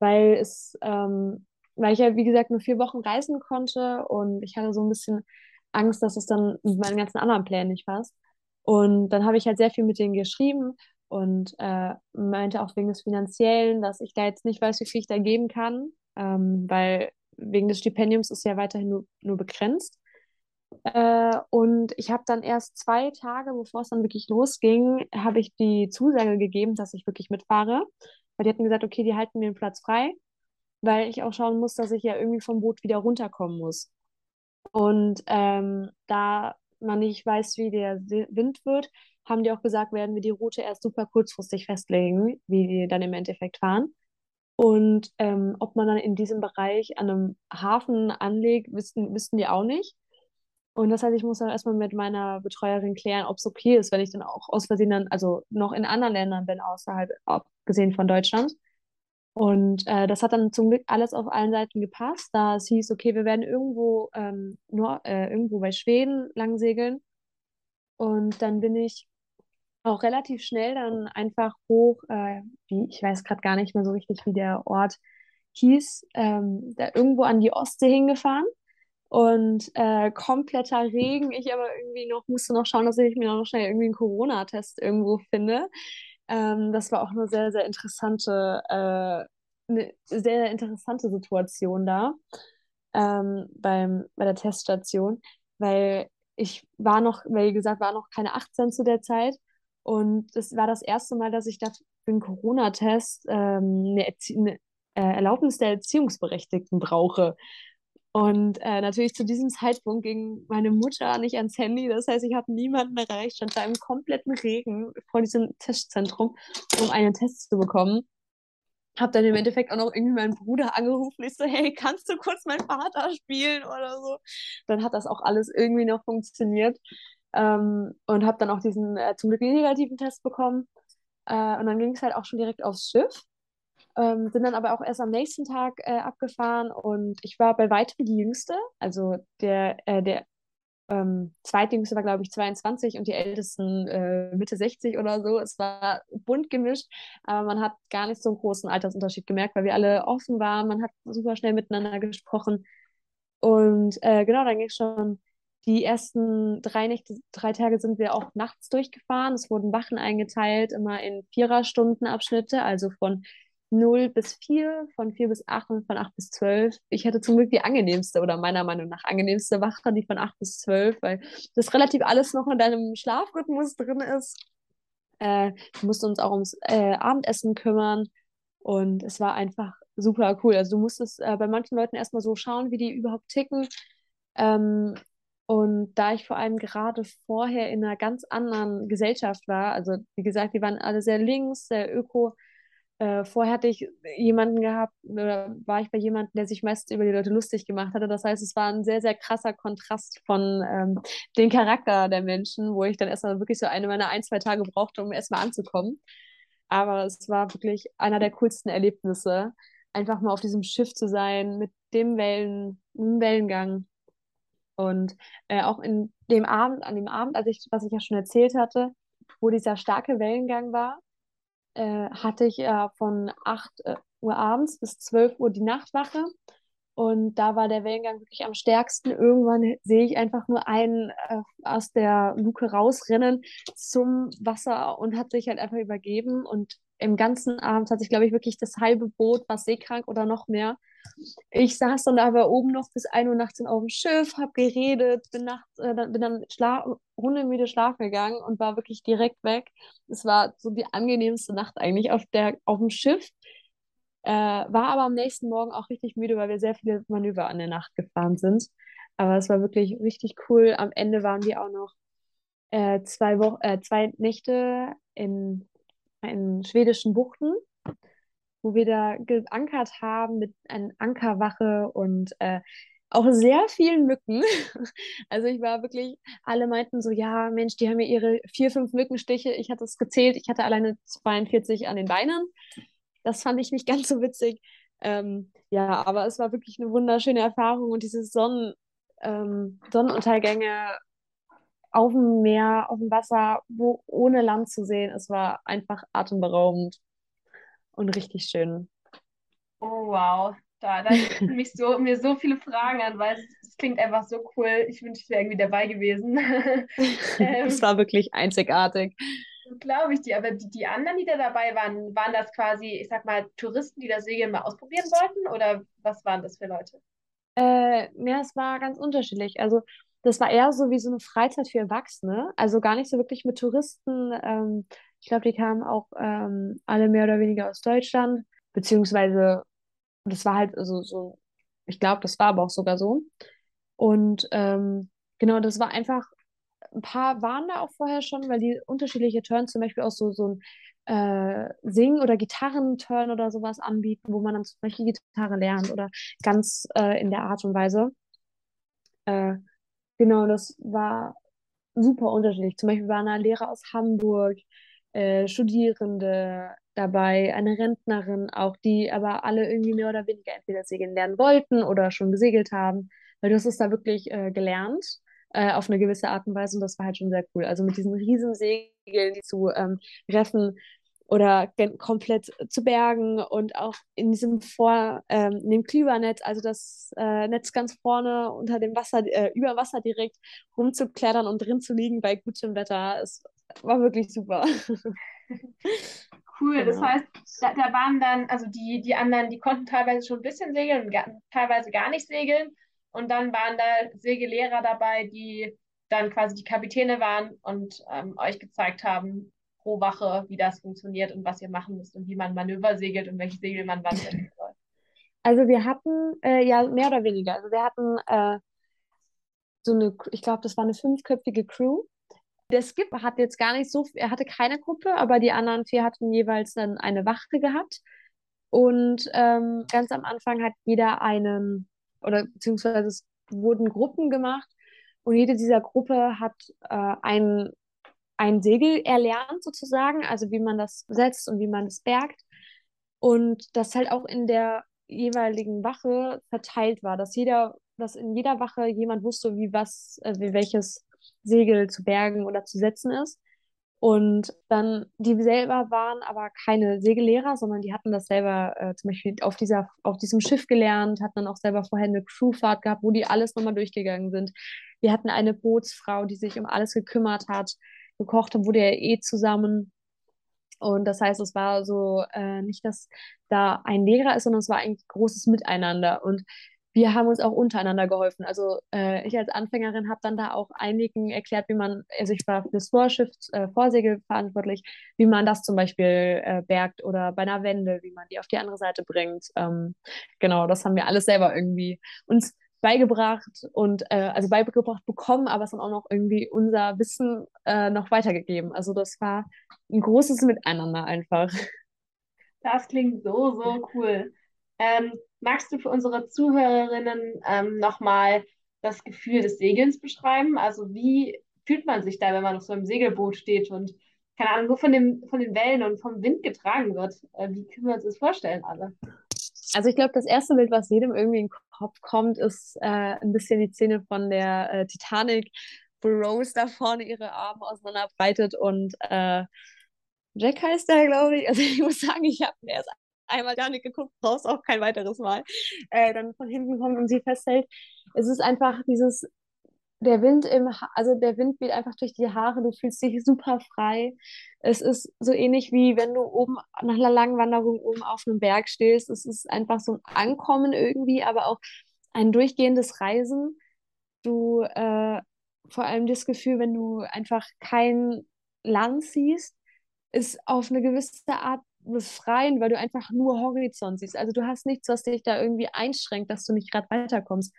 weil es, ähm, weil ich ja, wie gesagt, nur vier Wochen reisen konnte und ich hatte so ein bisschen Angst, dass es dann mit meinen ganzen anderen Plänen nicht passt. Und dann habe ich halt sehr viel mit denen geschrieben und äh, meinte auch wegen des Finanziellen, dass ich da jetzt nicht weiß, wie viel ich da geben kann, ähm, weil wegen des Stipendiums ist ja weiterhin nur, nur begrenzt. Äh, und ich habe dann erst zwei Tage, bevor es dann wirklich losging, habe ich die Zusage gegeben, dass ich wirklich mitfahre. Weil die hatten gesagt, okay, die halten mir einen Platz frei, weil ich auch schauen muss, dass ich ja irgendwie vom Boot wieder runterkommen muss. Und ähm, da man nicht weiß, wie der Wind wird, haben die auch gesagt, werden wir die Route erst super kurzfristig festlegen, wie die dann im Endeffekt fahren. Und ähm, ob man dann in diesem Bereich an einem Hafen anlegt, wissen, wissen die auch nicht. Und das heißt, ich muss dann erstmal mit meiner Betreuerin klären, ob es okay ist, wenn ich dann auch aus Versehen dann, also noch in anderen Ländern bin, außerhalb, abgesehen von Deutschland. Und äh, das hat dann zum Glück alles auf allen Seiten gepasst, da es hieß, okay, wir werden irgendwo ähm, nur äh, irgendwo bei Schweden lang segeln. Und dann bin ich auch relativ schnell dann einfach hoch, äh, wie, ich weiß gerade gar nicht mehr so richtig, wie der Ort hieß, ähm, da irgendwo an die Ostsee hingefahren und äh, kompletter Regen. Ich aber irgendwie noch musste noch schauen, dass ich mir noch schnell irgendwie einen Corona-Test irgendwo finde. Ähm, das war auch eine sehr, sehr interessante, äh, eine sehr, interessante Situation da ähm, beim, bei der Teststation, weil ich war noch, wie gesagt, war noch keine 18 zu der Zeit und das war das erste Mal, dass ich da für einen Corona-Test ähm, eine, eine äh, Erlaubnis der Erziehungsberechtigten brauche. Und äh, natürlich zu diesem Zeitpunkt ging meine Mutter nicht ans Handy. Das heißt, ich habe niemanden erreicht, stand da im kompletten Regen vor diesem Testzentrum, um einen Test zu bekommen. Habe dann im Endeffekt auch noch irgendwie meinen Bruder angerufen. Ich so, hey, kannst du kurz meinen Vater spielen oder so? Dann hat das auch alles irgendwie noch funktioniert. Ähm, und habe dann auch diesen äh, zum Glück negativen Test bekommen. Äh, und dann ging es halt auch schon direkt aufs Schiff. Ähm, sind dann aber auch erst am nächsten Tag äh, abgefahren und ich war bei weitem die Jüngste. Also der, äh, der ähm, Zweitjüngste war, glaube ich, 22 und die Ältesten äh, Mitte 60 oder so. Es war bunt gemischt, aber man hat gar nicht so einen großen Altersunterschied gemerkt, weil wir alle offen waren. Man hat super schnell miteinander gesprochen. Und äh, genau, dann ging es schon. Die ersten drei Nächte, drei Tage sind wir auch nachts durchgefahren. Es wurden Wachen eingeteilt, immer in Vierer-Stunden-Abschnitte, also von 0 bis 4, von 4 bis 8 und von 8 bis 12. Ich hatte zum Glück die angenehmste oder meiner Meinung nach angenehmste Wache, die von 8 bis 12, weil das relativ alles noch in deinem Schlafrhythmus drin ist. Äh, wir mussten uns auch ums äh, Abendessen kümmern und es war einfach super cool. Also du musstest äh, bei manchen Leuten erstmal so schauen, wie die überhaupt ticken. Ähm, und da ich vor allem gerade vorher in einer ganz anderen Gesellschaft war, also wie gesagt, die waren alle sehr links, sehr öko, äh, vorher hatte ich jemanden gehabt, oder war ich bei jemandem, der sich meistens über die Leute lustig gemacht hatte. Das heißt, es war ein sehr, sehr krasser Kontrast von ähm, dem Charakter der Menschen, wo ich dann erstmal wirklich so eine meiner ein, zwei Tage brauchte, um erstmal anzukommen. Aber es war wirklich einer der coolsten Erlebnisse, einfach mal auf diesem Schiff zu sein, mit dem Wellen, dem Wellengang. Und äh, auch in dem Abend, an dem Abend, als ich, was ich ja schon erzählt hatte, wo dieser starke Wellengang war, äh, hatte ich äh, von 8 äh, Uhr abends bis 12 Uhr die Nachtwache. Und da war der Wellengang wirklich am stärksten. Irgendwann sehe ich einfach nur einen äh, aus der Luke rausrennen zum Wasser und hat sich halt einfach übergeben. Und im ganzen Abend hat sich, glaube ich, wirklich das halbe Boot war seekrank oder noch mehr. Ich saß dann aber oben noch bis 1 Uhr nachts auf dem Schiff, habe geredet, bin, nachts, äh, bin dann schla hundemüde schlafen gegangen und war wirklich direkt weg. Es war so die angenehmste Nacht eigentlich auf, der, auf dem Schiff. Äh, war aber am nächsten Morgen auch richtig müde, weil wir sehr viele Manöver an der Nacht gefahren sind. Aber es war wirklich richtig cool. Am Ende waren wir auch noch äh, zwei, Wo äh, zwei Nächte in, in schwedischen Buchten wo wir da geankert haben mit einer Ankerwache und äh, auch sehr vielen Mücken. Also ich war wirklich, alle meinten so, ja, Mensch, die haben ja ihre vier, fünf Mückenstiche. Ich hatte es gezählt, ich hatte alleine 42 an den Beinen. Das fand ich nicht ganz so witzig. Ähm, ja, aber es war wirklich eine wunderschöne Erfahrung und diese Sonnen, ähm, Sonnenuntergänge auf dem Meer, auf dem Wasser, wo ohne Land zu sehen, es war einfach atemberaubend und richtig schön. Oh, wow. Da, da mich so, mir so viele Fragen an, weil es, es klingt einfach so cool. Ich wünschte, ich wäre irgendwie dabei gewesen. ähm, es war wirklich einzigartig. Glaube ich dir, aber die, die anderen, die da dabei waren, waren das quasi, ich sag mal, Touristen, die das Segeln mal ausprobieren wollten? Oder was waren das für Leute? Äh, ja, es war ganz unterschiedlich. Also, das war eher so wie so eine Freizeit für Erwachsene. Also gar nicht so wirklich mit Touristen. Ähm, ich glaube, die kamen auch ähm, alle mehr oder weniger aus Deutschland, beziehungsweise das war halt so, so ich glaube, das war aber auch sogar so. Und ähm, genau, das war einfach, ein paar waren da auch vorher schon, weil die unterschiedliche Turns zum Beispiel auch so, so ein äh, Sing- oder Gitarrenturn oder sowas anbieten, wo man dann zum Beispiel Gitarre lernt oder ganz äh, in der Art und Weise. Äh, genau, das war super unterschiedlich. Zum Beispiel war ein Lehrer aus Hamburg, äh, Studierende dabei, eine Rentnerin auch, die aber alle irgendwie mehr oder weniger entweder segeln lernen wollten oder schon gesegelt haben, weil du hast es da wirklich äh, gelernt äh, auf eine gewisse Art und Weise und das war halt schon sehr cool. Also mit diesen riesen Segeln, die zu ähm, reffen oder komplett zu bergen und auch in diesem Vor, ähm, in dem Klübernetz, also das äh, Netz ganz vorne unter dem Wasser, äh, über Wasser direkt rumzuklettern und drin zu liegen bei gutem Wetter. Es war wirklich super. Cool, genau. das heißt, da, da, waren dann, also die, die anderen, die konnten teilweise schon ein bisschen segeln und gar, teilweise gar nicht segeln. Und dann waren da Segellehrer dabei, die dann quasi die Kapitäne waren und ähm, euch gezeigt haben, pro Wache, wie das funktioniert und was ihr machen müsst und wie man Manöver segelt und welche Segel man wann setzen soll. Also wir hatten, äh, ja, mehr oder weniger. Also wir hatten äh, so eine, ich glaube, das war eine fünfköpfige Crew. Der Skip hat jetzt gar nicht so, er hatte keine Gruppe, aber die anderen vier hatten jeweils dann eine Wache gehabt. Und ähm, ganz am Anfang hat jeder einen, oder beziehungsweise es wurden Gruppen gemacht und jede dieser Gruppe hat äh, einen ein Segel erlernt sozusagen, also wie man das setzt und wie man es bergt. Und das halt auch in der jeweiligen Wache verteilt war, dass jeder, dass in jeder Wache jemand wusste, wie was, äh, wie welches Segel zu bergen oder zu setzen ist. Und dann, die selber waren aber keine Segellehrer, sondern die hatten das selber äh, zum Beispiel auf, dieser, auf diesem Schiff gelernt, hatten dann auch selber vorher eine Crewfahrt gehabt, wo die alles nochmal durchgegangen sind. Wir hatten eine Bootsfrau, die sich um alles gekümmert hat gekocht haben, wurde ja eh zusammen. Und das heißt, es war so äh, nicht, dass da ein Lehrer ist, sondern es war ein großes Miteinander. Und wir haben uns auch untereinander geholfen. Also äh, ich als Anfängerin habe dann da auch einigen erklärt, wie man, also ich war für das Vorschiff, äh, Vorsegel verantwortlich, wie man das zum Beispiel äh, bergt oder bei einer Wende, wie man die auf die andere Seite bringt. Ähm, genau, das haben wir alles selber irgendwie uns beigebracht und äh, also beigebracht bekommen, aber es dann auch noch irgendwie unser Wissen äh, noch weitergegeben. Also das war ein großes Miteinander einfach. Das klingt so, so cool. Ähm, magst du für unsere Zuhörerinnen ähm, nochmal das Gefühl des Segelns beschreiben? Also wie fühlt man sich da, wenn man auf so einem Segelboot steht und keine Ahnung, nur von, dem, von den Wellen und vom Wind getragen wird? Äh, wie können wir uns das vorstellen alle? Also ich glaube, das erste Bild, was jedem irgendwie in den Kopf kommt, ist äh, ein bisschen die Szene von der äh, Titanic, wo Rose da vorne ihre Arme auseinanderbreitet und äh, Jack heißt der, glaube ich. Also ich muss sagen, ich habe erst einmal gar nicht geguckt, brauchst auch kein weiteres Mal. Äh, dann von hinten kommt und sie festhält. Es ist einfach dieses der Wind im, ha also der Wind weht einfach durch die Haare, du fühlst dich super frei. Es ist so ähnlich wie wenn du oben nach einer langen Wanderung oben auf einem Berg stehst. Es ist einfach so ein Ankommen irgendwie, aber auch ein durchgehendes Reisen. Du äh, vor allem das Gefühl, wenn du einfach kein Land siehst, ist auf eine gewisse Art befreiend, weil du einfach nur Horizont siehst. Also du hast nichts, was dich da irgendwie einschränkt, dass du nicht gerade weiterkommst.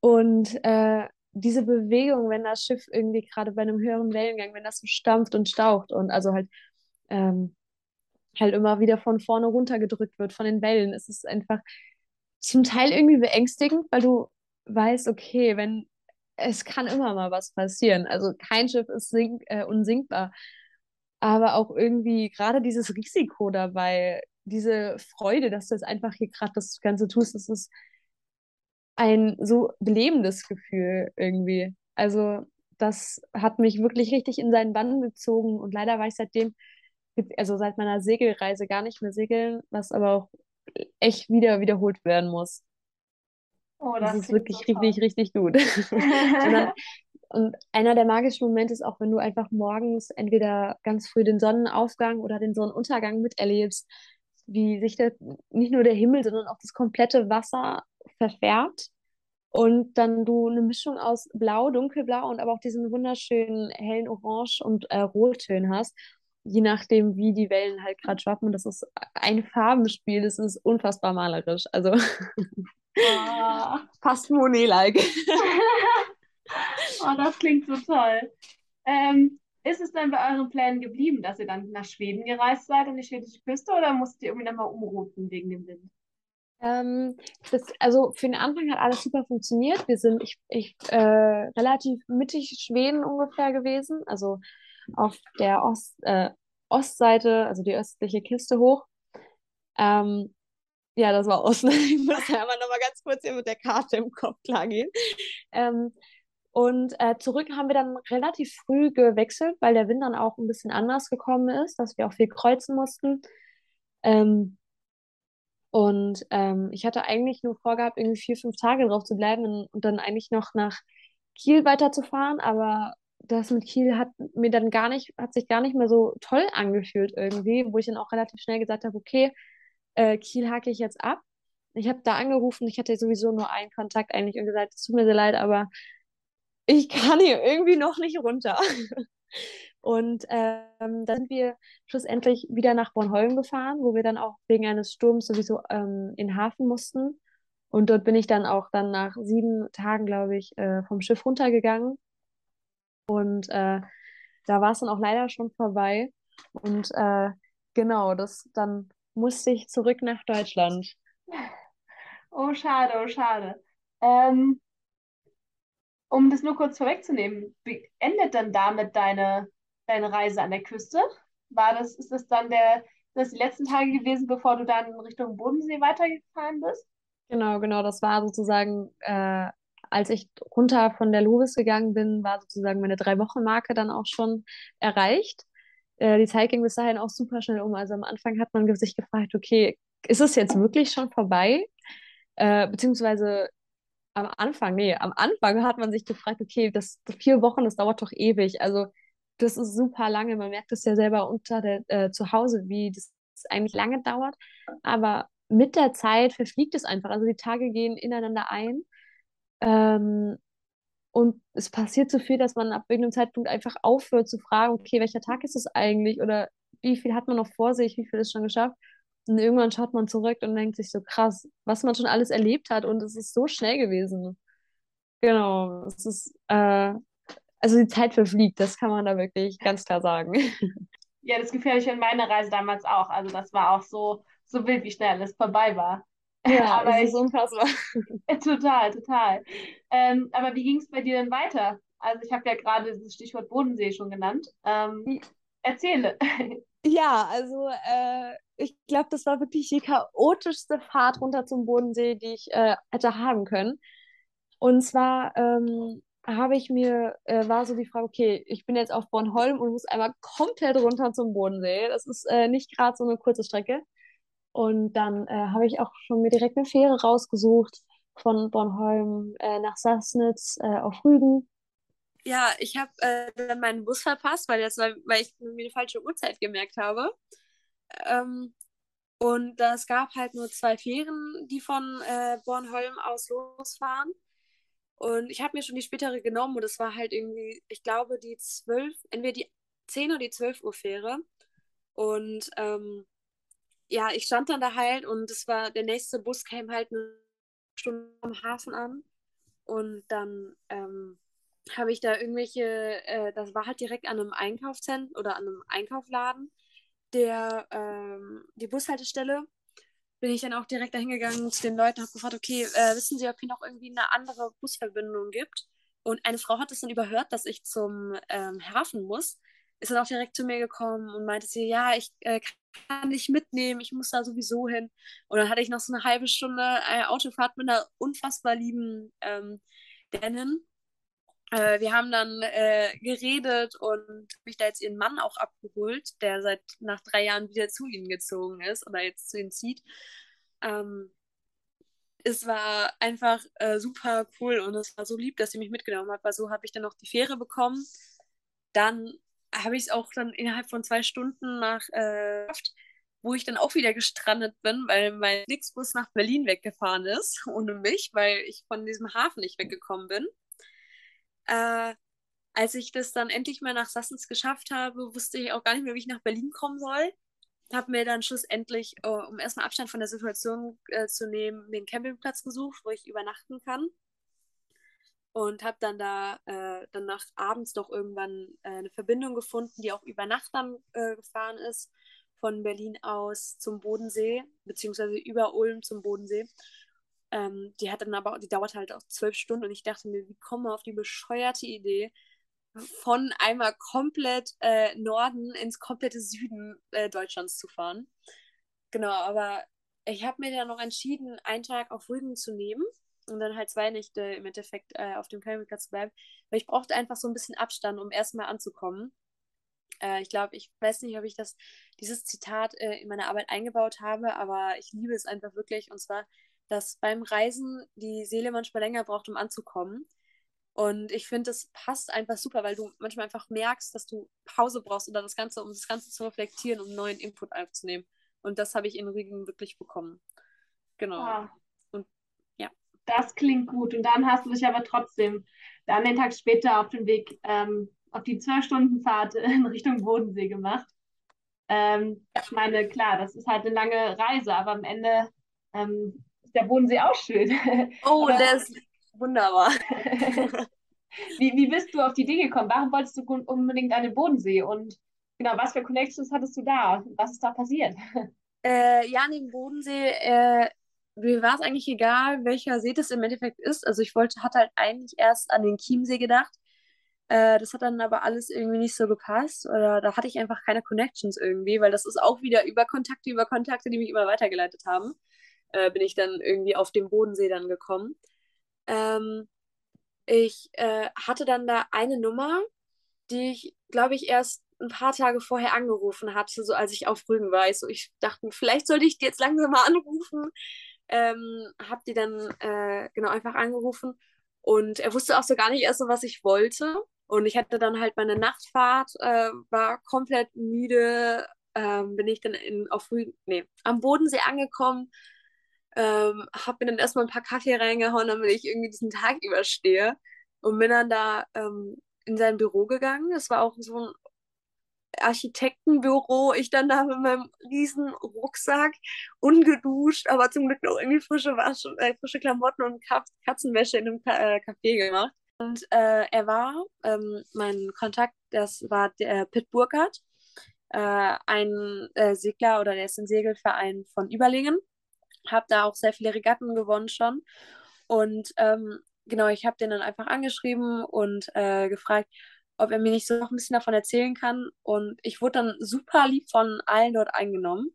Und äh, diese Bewegung, wenn das Schiff irgendwie gerade bei einem höheren Wellengang, wenn das so stampft und staucht und also halt ähm, halt immer wieder von vorne runtergedrückt wird von den Wellen, es ist einfach zum Teil irgendwie beängstigend, weil du weißt, okay, wenn es kann immer mal was passieren. Also kein Schiff ist sink, äh, unsinkbar. Aber auch irgendwie gerade dieses Risiko dabei, diese Freude, dass du jetzt einfach hier gerade das Ganze tust, das ist ein so belebendes Gefühl irgendwie. Also das hat mich wirklich richtig in seinen Bann gezogen und leider war ich seitdem, also seit meiner Segelreise gar nicht mehr segeln, was aber auch echt wieder wiederholt werden muss. Oh, das, das ist wirklich so richtig, richtig gut. und, dann, und einer der magischen Momente ist auch, wenn du einfach morgens entweder ganz früh den Sonnenaufgang oder den Sonnenuntergang miterlebst, wie sich der, nicht nur der Himmel, sondern auch das komplette Wasser verfärbt und dann du eine Mischung aus Blau, Dunkelblau und aber auch diesen wunderschönen hellen Orange- und äh, Rottönen hast, je nachdem, wie die Wellen halt gerade schwappen. Und das ist ein Farbenspiel, das ist unfassbar malerisch. Also oh. fast Monet-like. oh, das klingt so toll. Ähm, ist es dann bei euren Plänen geblieben, dass ihr dann nach Schweden gereist seid und die schwedische Küste oder musstet ihr irgendwie nochmal umrouten wegen dem Wind? Ähm, das, also für den Anfang hat alles super funktioniert. Wir sind ich, ich, äh, relativ mittig Schweden ungefähr gewesen, also auf der Ost, äh, Ostseite, also die östliche Kiste hoch. Ähm, ja, das war Osten. Ich muss ja aber nochmal ganz kurz hier mit der Karte im Kopf klar gehen. Ähm, Und äh, zurück haben wir dann relativ früh gewechselt, weil der Wind dann auch ein bisschen anders gekommen ist, dass wir auch viel kreuzen mussten. Ähm, und ähm, ich hatte eigentlich nur vorgehabt, irgendwie vier, fünf Tage drauf zu bleiben und, und dann eigentlich noch nach Kiel weiterzufahren, aber das mit Kiel hat mir dann gar nicht, hat sich gar nicht mehr so toll angefühlt irgendwie, wo ich dann auch relativ schnell gesagt habe, okay, äh, Kiel hake ich jetzt ab. Ich habe da angerufen, ich hatte sowieso nur einen Kontakt eigentlich und gesagt, es tut mir sehr leid, aber ich kann hier irgendwie noch nicht runter. Und ähm, dann sind wir schlussendlich wieder nach Bornholm gefahren, wo wir dann auch wegen eines Sturms sowieso ähm, in den Hafen mussten. Und dort bin ich dann auch dann nach sieben Tagen, glaube ich, äh, vom Schiff runtergegangen. Und äh, da war es dann auch leider schon vorbei. Und äh, genau, das dann musste ich zurück nach Deutschland. Oh, schade, oh, schade. Ähm, um das nur kurz vorwegzunehmen, endet dann damit deine, deine Reise an der Küste? War das, ist das dann der, das die letzten Tage gewesen, bevor du dann Richtung Bodensee weitergefahren bist? Genau, genau, das war sozusagen, äh, als ich runter von der Lovis gegangen bin, war sozusagen meine Drei-Wochen-Marke dann auch schon erreicht. Äh, die Zeit ging bis dahin auch super schnell um. Also am Anfang hat man sich gefragt, okay, ist es jetzt wirklich schon vorbei? Äh, beziehungsweise am Anfang, nee, am Anfang hat man sich gefragt, okay, das vier Wochen, das dauert doch ewig. Also das ist super lange. Man merkt es ja selber unter der, äh, zu Hause, wie das eigentlich lange dauert. Aber mit der Zeit verfliegt es einfach. Also die Tage gehen ineinander ein. Ähm, und es passiert so viel, dass man ab irgendeinem Zeitpunkt einfach aufhört zu fragen, okay, welcher Tag ist es eigentlich? Oder wie viel hat man noch vor sich? Wie viel ist schon geschafft? Und irgendwann schaut man zurück und denkt sich so krass, was man schon alles erlebt hat und es ist so schnell gewesen. Genau, es ist, äh, also die Zeit verfliegt, das kann man da wirklich ganz klar sagen. Ja, das Gefährliche in meiner Reise damals auch. Also das war auch so, so wild, wie schnell es vorbei war. Ja, aber es ist unfassbar. total, total. Ähm, aber wie ging es bei dir denn weiter? Also ich habe ja gerade das Stichwort Bodensee schon genannt. Ähm, erzähle. Ja, also äh, ich glaube, das war wirklich die chaotischste Fahrt runter zum Bodensee, die ich äh, hätte haben können. Und zwar ähm, habe ich mir, äh, war so die Frage, okay, ich bin jetzt auf Bornholm und muss einmal komplett runter zum Bodensee. Das ist äh, nicht gerade so eine kurze Strecke. Und dann äh, habe ich auch schon mir direkt eine Fähre rausgesucht von Bornholm äh, nach Sassnitz äh, auf Rügen. Ja, ich habe dann meinen Bus verpasst, weil, jetzt, weil ich mir eine falsche Uhrzeit gemerkt habe. Ähm, und es gab halt nur zwei Fähren, die von äh, Bornholm aus losfahren. Und ich habe mir schon die spätere genommen und es war halt irgendwie, ich glaube, die zwölf, entweder die 10 oder die 12 Uhr Fähre. Und ähm, ja, ich stand dann da halt und es war, der nächste Bus kam halt eine Stunde am Hafen an. Und dann ähm, habe ich da irgendwelche, äh, das war halt direkt an einem Einkaufszentrum oder an einem Einkaufladen, der ähm, die Bushaltestelle bin ich dann auch direkt dahin gegangen zu den Leuten und habe gefragt, okay, äh, wissen Sie, ob hier noch irgendwie eine andere Busverbindung gibt? Und eine Frau hat es dann überhört, dass ich zum ähm, Hafen muss, ist dann auch direkt zu mir gekommen und meinte sie, ja, ich äh, kann dich mitnehmen, ich muss da sowieso hin. Und dann hatte ich noch so eine halbe Stunde äh, Autofahrt mit einer unfassbar lieben ähm, Dänin. Äh, wir haben dann äh, geredet und mich da jetzt ihren Mann auch abgeholt, der seit nach drei Jahren wieder zu ihnen gezogen ist oder jetzt zu ihnen zieht. Ähm, es war einfach äh, super cool und es war so lieb, dass sie mich mitgenommen hat, weil so habe ich dann noch die Fähre bekommen. Dann habe ich es auch dann innerhalb von zwei Stunden nach, äh, wo ich dann auch wieder gestrandet bin, weil mein Flixbus nach Berlin weggefahren ist, ohne mich, weil ich von diesem Hafen nicht weggekommen bin. Äh, als ich das dann endlich mal nach Sassens geschafft habe, wusste ich auch gar nicht mehr, wie ich nach Berlin kommen soll. Habe mir dann schlussendlich, oh, um erstmal Abstand von der Situation äh, zu nehmen, einen Campingplatz gesucht, wo ich übernachten kann und habe dann da äh, dann nach abends doch irgendwann äh, eine Verbindung gefunden, die auch über Nacht dann äh, gefahren ist von Berlin aus zum Bodensee beziehungsweise über Ulm zum Bodensee. Ähm, die hat dann aber, die dauert halt auch zwölf Stunden und ich dachte mir, wie kommen wir auf die bescheuerte Idee, von einmal komplett äh, Norden ins komplette Süden äh, Deutschlands zu fahren. Genau, aber ich habe mir dann noch entschieden, einen Tag auf Rügen zu nehmen und dann halt zwei Nächte im Endeffekt äh, auf dem Campingplatz zu bleiben. Weil ich brauchte einfach so ein bisschen Abstand, um erstmal anzukommen. Äh, ich glaube, ich weiß nicht, ob ich das, dieses Zitat äh, in meine Arbeit eingebaut habe, aber ich liebe es einfach wirklich. Und zwar, dass beim Reisen die Seele manchmal länger braucht, um anzukommen. Und ich finde, das passt einfach super, weil du manchmal einfach merkst, dass du Pause brauchst oder das Ganze, um das Ganze zu reflektieren, um neuen Input aufzunehmen. Und das habe ich in Rügen wirklich bekommen. Genau. Ja. Und ja. Das klingt gut. Und dann hast du dich aber trotzdem dann den Tag später auf den Weg ähm, auf die zwölf Stunden Fahrt in Richtung Bodensee gemacht. Ähm, ich meine, klar, das ist halt eine lange Reise, aber am Ende ähm, ist der Bodensee auch schön. Oh, aber, der ist wunderbar. wie, wie bist du auf die Idee gekommen? Warum wolltest du unbedingt an den Bodensee? Und genau, was für Connections hattest du da? Was ist da passiert? Äh, ja, an dem Bodensee, äh, mir war es eigentlich egal, welcher See das im Endeffekt ist. Also ich wollte, hatte halt eigentlich erst an den Chiemsee gedacht, äh, das hat dann aber alles irgendwie nicht so gepasst oder da hatte ich einfach keine Connections irgendwie, weil das ist auch wieder über Kontakte, über Kontakte, die mich immer weitergeleitet haben, äh, bin ich dann irgendwie auf dem Bodensee dann gekommen. Ähm, ich äh, hatte dann da eine Nummer, die ich, glaube ich, erst ein paar Tage vorher angerufen hatte, so als ich auf Rügen war. So, ich dachte, vielleicht sollte ich die jetzt langsam mal anrufen. Ähm, hab die dann äh, genau einfach angerufen und er wusste auch so gar nicht erst so, was ich wollte. Und ich hatte dann halt meine Nachtfahrt, äh, war komplett müde, ähm, bin ich dann in, auf nee, am Bodensee angekommen, ähm, habe mir dann erstmal ein paar Kaffee reingehauen, damit ich irgendwie diesen Tag überstehe. Und bin dann da ähm, in sein Büro gegangen. Es war auch so ein Architektenbüro. Ich dann da mit meinem riesen Rucksack, ungeduscht, aber zum Glück noch irgendwie frische Wasche, äh, frische Klamotten und Katzenwäsche in einem Ka äh, Café gemacht. Und äh, er war, ähm, mein Kontakt, das war der Pitt Burkhardt, äh, ein äh, Segler oder der ist ein Segelverein von Überlingen. Hab da auch sehr viele Regatten gewonnen schon. Und ähm, genau, ich habe den dann einfach angeschrieben und äh, gefragt, ob er mir nicht so noch ein bisschen davon erzählen kann. Und ich wurde dann super lieb von allen dort eingenommen.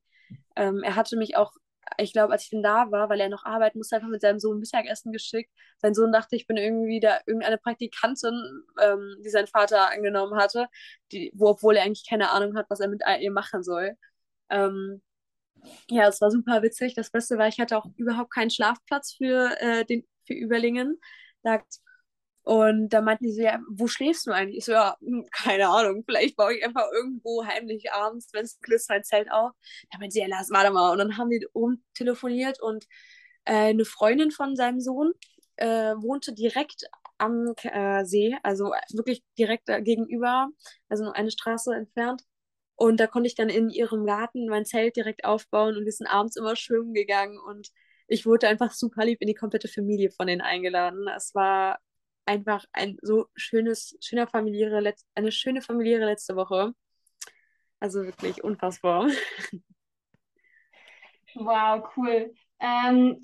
Ähm, er hatte mich auch ich glaube, als ich dann da war, weil er noch arbeiten musste, einfach mit seinem Sohn Mittagessen geschickt. Sein Sohn dachte, ich bin irgendwie da irgendeine Praktikantin, ähm, die sein Vater angenommen hatte, die, wo, obwohl er eigentlich keine Ahnung hat, was er mit ihr machen soll. Ähm, ja, es war super witzig. Das Beste war, ich hatte auch überhaupt keinen Schlafplatz für, äh, den, für Überlingen. Und da meinten die so, ja, wo schläfst du eigentlich? Ich so, ja, hm, keine Ahnung, vielleicht baue ich einfach irgendwo heimlich abends, wenn es ist, mein Zelt auf. Da meinte sie, ja, lass, warte mal. Und dann haben die telefoniert und äh, eine Freundin von seinem Sohn äh, wohnte direkt am äh, See, also wirklich direkt gegenüber, also nur eine Straße entfernt. Und da konnte ich dann in ihrem Garten mein Zelt direkt aufbauen und wir sind abends immer schwimmen gegangen und ich wurde einfach super lieb in die komplette Familie von denen eingeladen. Es war einfach ein so schönes, schöner familiäre, eine schöne familiäre letzte Woche. Also wirklich unfassbar. Wow, cool. Ähm,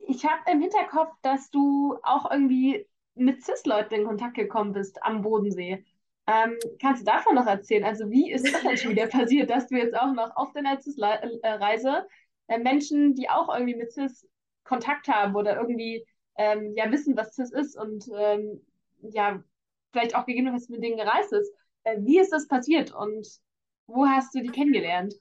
ich habe im Hinterkopf, dass du auch irgendwie mit CIS-Leuten in Kontakt gekommen bist am Bodensee. Ähm, kannst du davon noch erzählen? Also wie ist das denn schon wieder passiert, dass du jetzt auch noch auf deiner CIS-Reise äh, Menschen, die auch irgendwie mit CIS Kontakt haben oder irgendwie ähm, ja wissen, was das ist und ähm, ja, vielleicht auch gegebenenfalls mit denen gereist ist. Äh, wie ist das passiert und wo hast du die kennengelernt?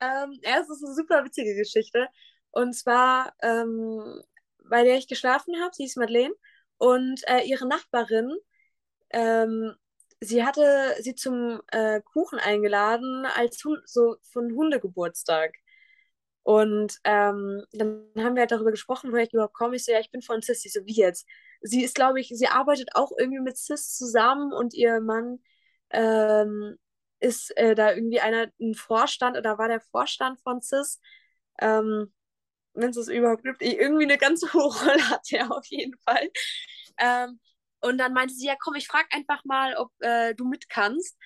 Ähm, ja, es ist eine super witzige Geschichte. Und zwar, ähm, bei der ich geschlafen habe, sie ist Madeleine, und äh, ihre Nachbarin, ähm, sie hatte sie zum äh, Kuchen eingeladen als Hund, so von Hundegeburtstag. Und ähm, dann haben wir halt darüber gesprochen, woher ich überhaupt komme. Ich so, ja, ich bin von CIS. Ich so, wie jetzt? Sie ist, glaube ich, sie arbeitet auch irgendwie mit CIS zusammen und ihr Mann ähm, ist äh, da irgendwie einer, ein Vorstand oder war der Vorstand von CIS. Ähm, Wenn es es überhaupt gibt. Irgendwie eine ganz hohe Rolle hat er auf jeden Fall. Ähm, und dann meinte sie, ja komm, ich frage einfach mal, ob äh, du mit kannst.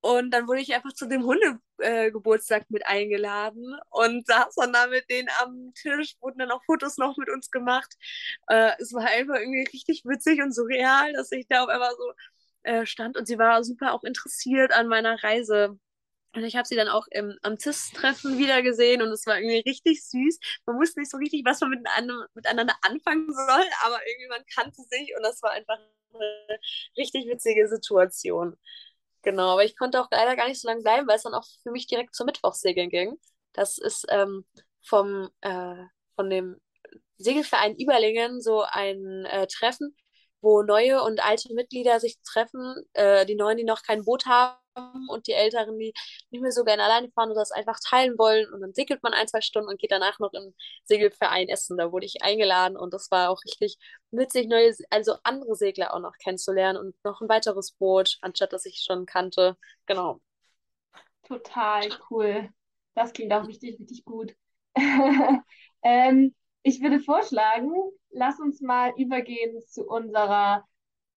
Und dann wurde ich einfach zu dem Hundegeburtstag äh, mit eingeladen und saß dann da mit denen am Tisch, wurden dann auch Fotos noch mit uns gemacht. Äh, es war einfach irgendwie richtig witzig und surreal, dass ich da auf einmal so äh, stand und sie war super auch interessiert an meiner Reise Und ich habe sie dann auch im, am CIS-Treffen wieder gesehen und es war irgendwie richtig süß. Man wusste nicht so richtig, was man miteinander, miteinander anfangen soll, aber irgendwie man kannte sich und das war einfach eine richtig witzige Situation. Genau, aber ich konnte auch leider gar nicht so lange bleiben, weil es dann auch für mich direkt zum Mittwochssegeln ging. Das ist ähm, vom, äh, von dem Segelverein Überlingen so ein äh, Treffen, wo neue und alte Mitglieder sich treffen, äh, die Neuen, die noch kein Boot haben und die Älteren, die nicht mehr so gerne alleine fahren oder das einfach teilen wollen. Und dann segelt man ein, zwei Stunden und geht danach noch im Segelverein essen. Da wurde ich eingeladen und das war auch richtig witzig, neue, also andere Segler auch noch kennenzulernen und noch ein weiteres Boot, anstatt dass ich schon kannte. Genau. Total cool. Das klingt auch richtig, richtig gut. ähm, ich würde vorschlagen, lass uns mal übergehen zu unserer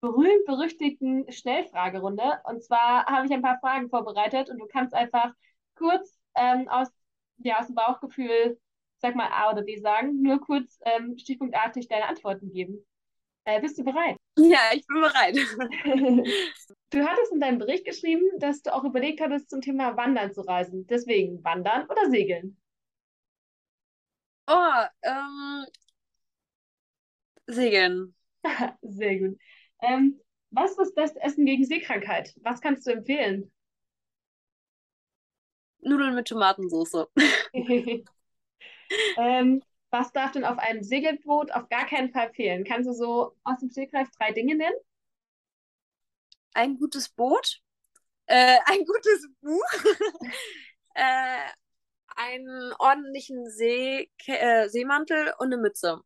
berühmt-berüchtigten Schnellfragerunde. Und zwar habe ich ein paar Fragen vorbereitet und du kannst einfach kurz ähm, aus, ja, aus dem Bauchgefühl, sag mal A oder B sagen, nur kurz ähm, stichpunktartig deine Antworten geben. Äh, bist du bereit? Ja, ich bin bereit. du hattest in deinem Bericht geschrieben, dass du auch überlegt hattest, zum Thema Wandern zu reisen. Deswegen Wandern oder Segeln? Oh, ähm, Segeln. Sehr gut. Ähm, was ist das beste Essen gegen Seekrankheit? Was kannst du empfehlen? Nudeln mit Tomatensauce. ähm, was darf denn auf einem Segelboot auf gar keinen Fall fehlen? Kannst du so aus dem Stegreif drei Dinge nennen? Ein gutes Boot, äh, ein gutes Buch, äh, einen ordentlichen See, äh, Seemantel und eine Mütze.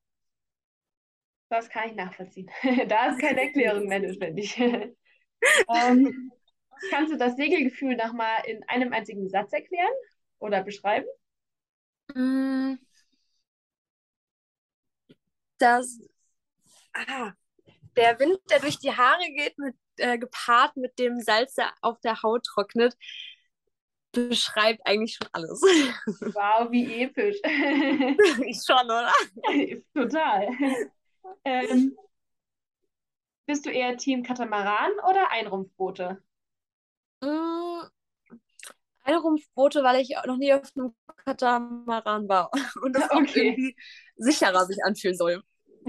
Das kann ich nachvollziehen. da ist keine Erklärung mehr notwendig. ähm, kannst du das Segelgefühl nochmal in einem einzigen Satz erklären oder beschreiben? Mm. Das, ah, der Wind, der durch die Haare geht, mit, äh, gepaart mit dem Salz, der auf der Haut trocknet, beschreibt eigentlich schon alles. Wow, wie episch. schon, oder? Total. Ähm, bist du eher Team Katamaran oder Einrumpfboote? Mm, Einrumpfboote, weil ich noch nie auf einem Katamaran war und das okay. auch irgendwie sicherer sich anfühlen soll.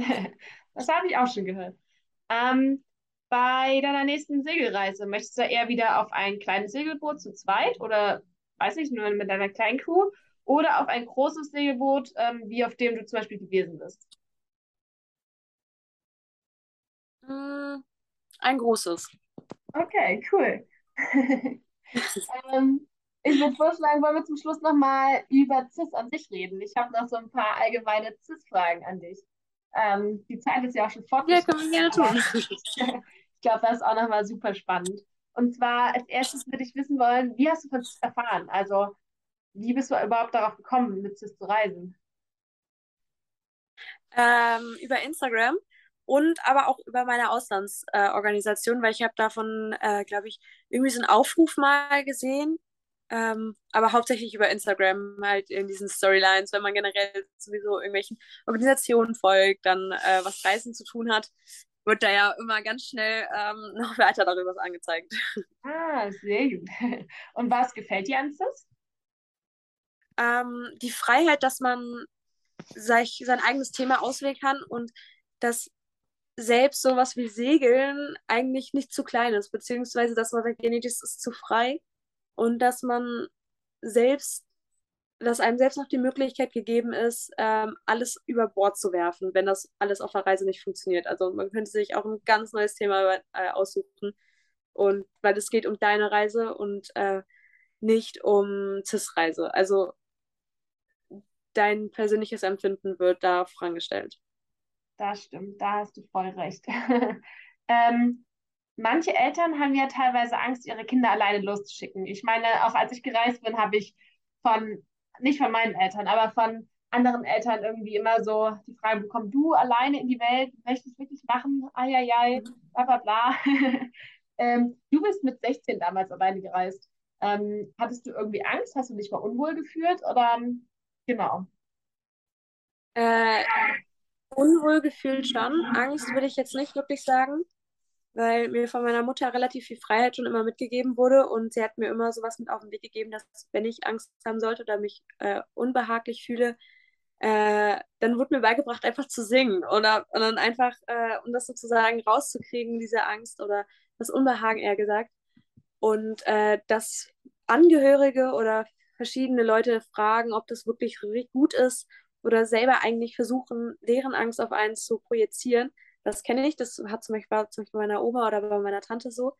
das habe ich auch schon gehört. Ähm, bei deiner nächsten Segelreise, möchtest du eher wieder auf ein kleines Segelboot zu zweit oder, weiß nicht, nur mit deiner kleinen Crew oder auf ein großes Segelboot, ähm, wie auf dem du zum Beispiel gewesen bist? Ein großes. Okay, cool. ähm, ich würde vorschlagen, wollen wir zum Schluss nochmal über CIS an sich reden. Ich habe noch so ein paar allgemeine CIS-Fragen an dich. Ähm, die Zeit ist ja auch schon fortgeschritten. Ja, können wir gerne tun. ich glaube, das ist auch nochmal super spannend. Und zwar als erstes würde ich wissen wollen, wie hast du von CIS erfahren? Also, wie bist du überhaupt darauf gekommen, mit CIS zu reisen? Ähm, über Instagram und aber auch über meine Auslandsorganisation, äh, weil ich habe davon, äh, glaube ich, irgendwie so einen Aufruf mal gesehen, ähm, aber hauptsächlich über Instagram halt in diesen Storylines, wenn man generell sowieso irgendwelchen Organisationen folgt, dann äh, was Reisen zu tun hat, wird da ja immer ganz schnell ähm, noch weiter darüber angezeigt. Ah, sehr gut. Und was gefällt dir an das? Ähm, die Freiheit, dass man sich sein eigenes Thema auswählen kann und dass selbst sowas wie Segeln eigentlich nicht zu klein ist, beziehungsweise dass man sagt, nee, das ist zu frei und dass man selbst, dass einem selbst noch die Möglichkeit gegeben ist, ähm, alles über Bord zu werfen, wenn das alles auf der Reise nicht funktioniert. Also man könnte sich auch ein ganz neues Thema äh, aussuchen und weil es geht um deine Reise und äh, nicht um CIS-Reise. Also dein persönliches Empfinden wird da vorangestellt. Das stimmt, da hast du voll recht. ähm, manche Eltern haben ja teilweise Angst, ihre Kinder alleine loszuschicken. Ich meine, auch als ich gereist bin, habe ich von, nicht von meinen Eltern, aber von anderen Eltern irgendwie immer so die Frage bekommen, du alleine in die Welt, möchtest du wirklich machen? Eieiei, bla bla bla. ähm, du bist mit 16 damals alleine gereist. Ähm, hattest du irgendwie Angst? Hast du dich mal unwohl gefühlt? Oder genau? Äh, Unwohl gefühlt schon. Angst würde ich jetzt nicht wirklich sagen. weil mir von meiner Mutter relativ viel Freiheit schon immer mitgegeben wurde und sie hat mir immer sowas mit auf den Weg gegeben, dass wenn ich Angst haben sollte oder mich äh, unbehaglich fühle, äh, dann wurde mir beigebracht, einfach zu singen oder und dann einfach, äh, um das sozusagen rauszukriegen, diese Angst oder das Unbehagen eher gesagt. Und äh, dass Angehörige oder verschiedene Leute fragen, ob das wirklich gut ist oder selber eigentlich versuchen, deren Angst auf einen zu projizieren. Das kenne ich, das hat zum Beispiel, war zum Beispiel bei meiner Oma oder bei meiner Tante so,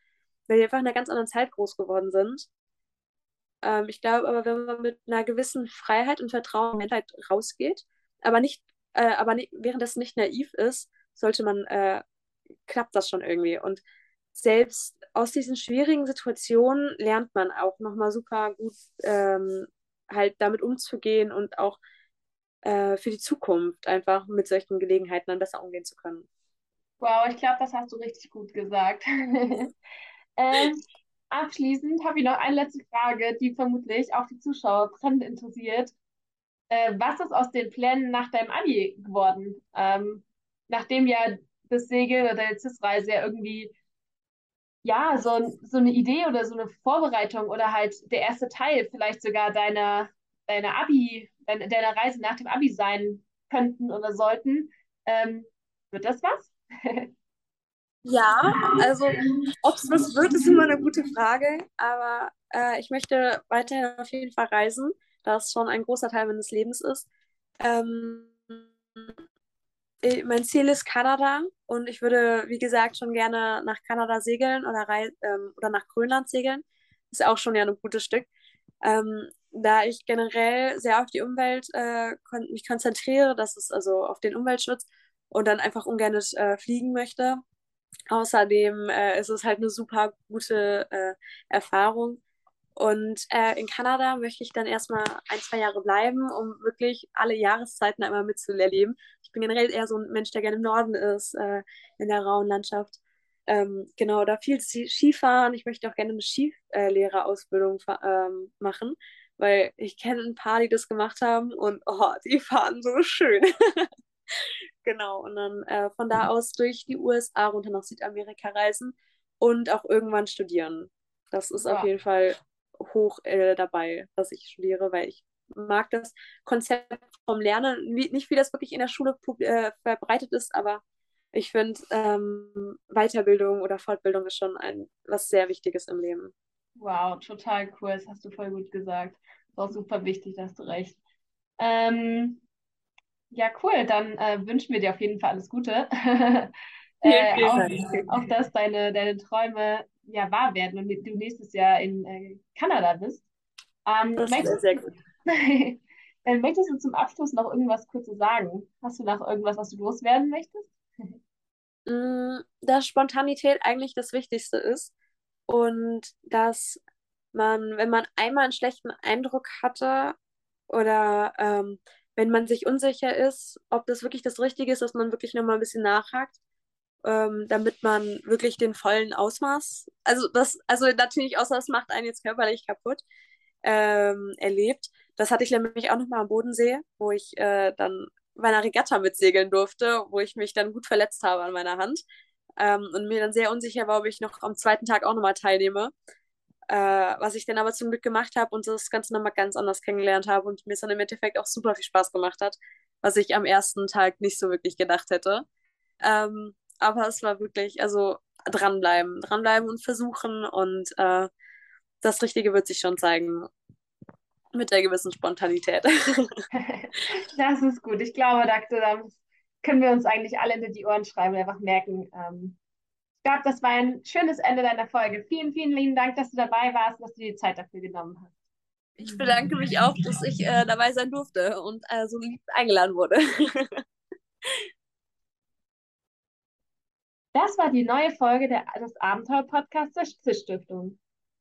weil die einfach in einer ganz anderen Zeit groß geworden sind. Ähm, ich glaube aber, wenn man mit einer gewissen Freiheit und Vertrauen halt rausgeht, aber nicht, äh, aber nicht, während das nicht naiv ist, sollte man, äh, klappt das schon irgendwie. Und selbst aus diesen schwierigen Situationen lernt man auch nochmal super gut ähm, halt damit umzugehen und auch äh, für die Zukunft einfach mit solchen Gelegenheiten dann besser umgehen zu können. Wow, ich glaube, das hast du richtig gut gesagt. ähm, abschließend habe ich noch eine letzte Frage, die vermutlich auch die Zuschauer brennend interessiert. Äh, was ist aus den Plänen nach deinem Abi geworden? Ähm, nachdem ja das Segel oder deine CIS-Reise ja irgendwie ja, so, so eine Idee oder so eine Vorbereitung oder halt der erste Teil vielleicht sogar deiner, deiner Abi, deiner, deiner Reise nach dem Abi sein könnten oder sollten. Ähm, wird das was? ja, also ob es was wird, ist immer eine gute Frage, aber äh, ich möchte weiterhin auf jeden Fall reisen, da es schon ein großer Teil meines Lebens ist. Ähm, äh, mein Ziel ist Kanada und ich würde, wie gesagt, schon gerne nach Kanada segeln oder, ähm, oder nach Grönland segeln. Ist auch schon ja ein gutes Stück. Ähm, da ich generell sehr auf die Umwelt äh, kon mich konzentriere, das ist also auf den Umweltschutz und dann einfach ungern äh, fliegen möchte. Außerdem äh, ist es halt eine super gute äh, Erfahrung. Und äh, in Kanada möchte ich dann erstmal ein, zwei Jahre bleiben, um wirklich alle Jahreszeiten einmal mitzuerleben. Ich bin generell eher so ein Mensch, der gerne im Norden ist, äh, in der rauen Landschaft. Ähm, genau, da viel Skifahren. Ich möchte auch gerne eine Skilehrerausbildung ähm, machen, weil ich kenne ein paar, die das gemacht haben und oh, die fahren so schön. genau, und dann äh, von da aus durch die USA runter nach Südamerika reisen und auch irgendwann studieren. Das ist ja. auf jeden Fall hoch äh, dabei, dass ich studiere, weil ich mag das Konzept vom Lernen, wie, nicht wie das wirklich in der Schule äh, verbreitet ist, aber ich finde, ähm, Weiterbildung oder Fortbildung ist schon ein was sehr Wichtiges im Leben. Wow, total cool. Das hast du voll gut gesagt. Ist auch super wichtig, da hast du recht. Ähm, ja, cool. Dann äh, wünschen wir dir auf jeden Fall alles Gute. äh, auch, auch, dass deine, deine Träume ja wahr werden und du nächstes Jahr in äh, Kanada bist. Ähm, das möchtest, sehr gut. äh, möchtest du zum Abschluss noch irgendwas Kurzes sagen? Hast du noch irgendwas, was du loswerden möchtest? Mm, dass Spontanität eigentlich das Wichtigste ist und dass man, wenn man einmal einen schlechten Eindruck hatte oder ähm, wenn man sich unsicher ist, ob das wirklich das Richtige ist, dass man wirklich nochmal ein bisschen nachhakt ähm, damit man wirklich den vollen Ausmaß, also das, also natürlich außer es macht einen jetzt körperlich kaputt, ähm, erlebt. Das hatte ich nämlich auch nochmal am Bodensee, wo ich äh, dann bei einer Regatta mitsegeln durfte, wo ich mich dann gut verletzt habe an meiner Hand ähm, und mir dann sehr unsicher war, ob ich noch am zweiten Tag auch nochmal teilnehme. Äh, was ich dann aber zum Glück gemacht habe und das Ganze nochmal ganz anders kennengelernt habe und mir es dann im Endeffekt auch super viel Spaß gemacht hat, was ich am ersten Tag nicht so wirklich gedacht hätte. Ähm, aber es war wirklich, also dranbleiben, dranbleiben und versuchen und äh, das Richtige wird sich schon zeigen. Mit der gewissen Spontanität. das ist gut. Ich glaube, da können wir uns eigentlich alle hinter die Ohren schreiben und einfach merken, ähm, ich glaube, das war ein schönes Ende deiner Folge. Vielen, vielen lieben Dank, dass du dabei warst und dass du dir die Zeit dafür genommen hast. Ich bedanke mich auch, dass ich äh, dabei sein durfte und äh, so lieb eingeladen wurde. Das war die neue Folge der, des Abenteuer-Podcasts der CIS-Stiftung.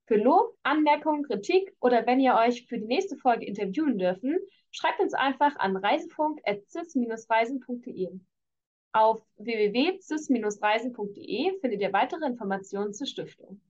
Für Lob, Anmerkungen, Kritik oder wenn ihr euch für die nächste Folge interviewen dürfen, schreibt uns einfach an reisefunk.cis-reisen.de. Auf www.cis-reisen.de findet ihr weitere Informationen zur Stiftung.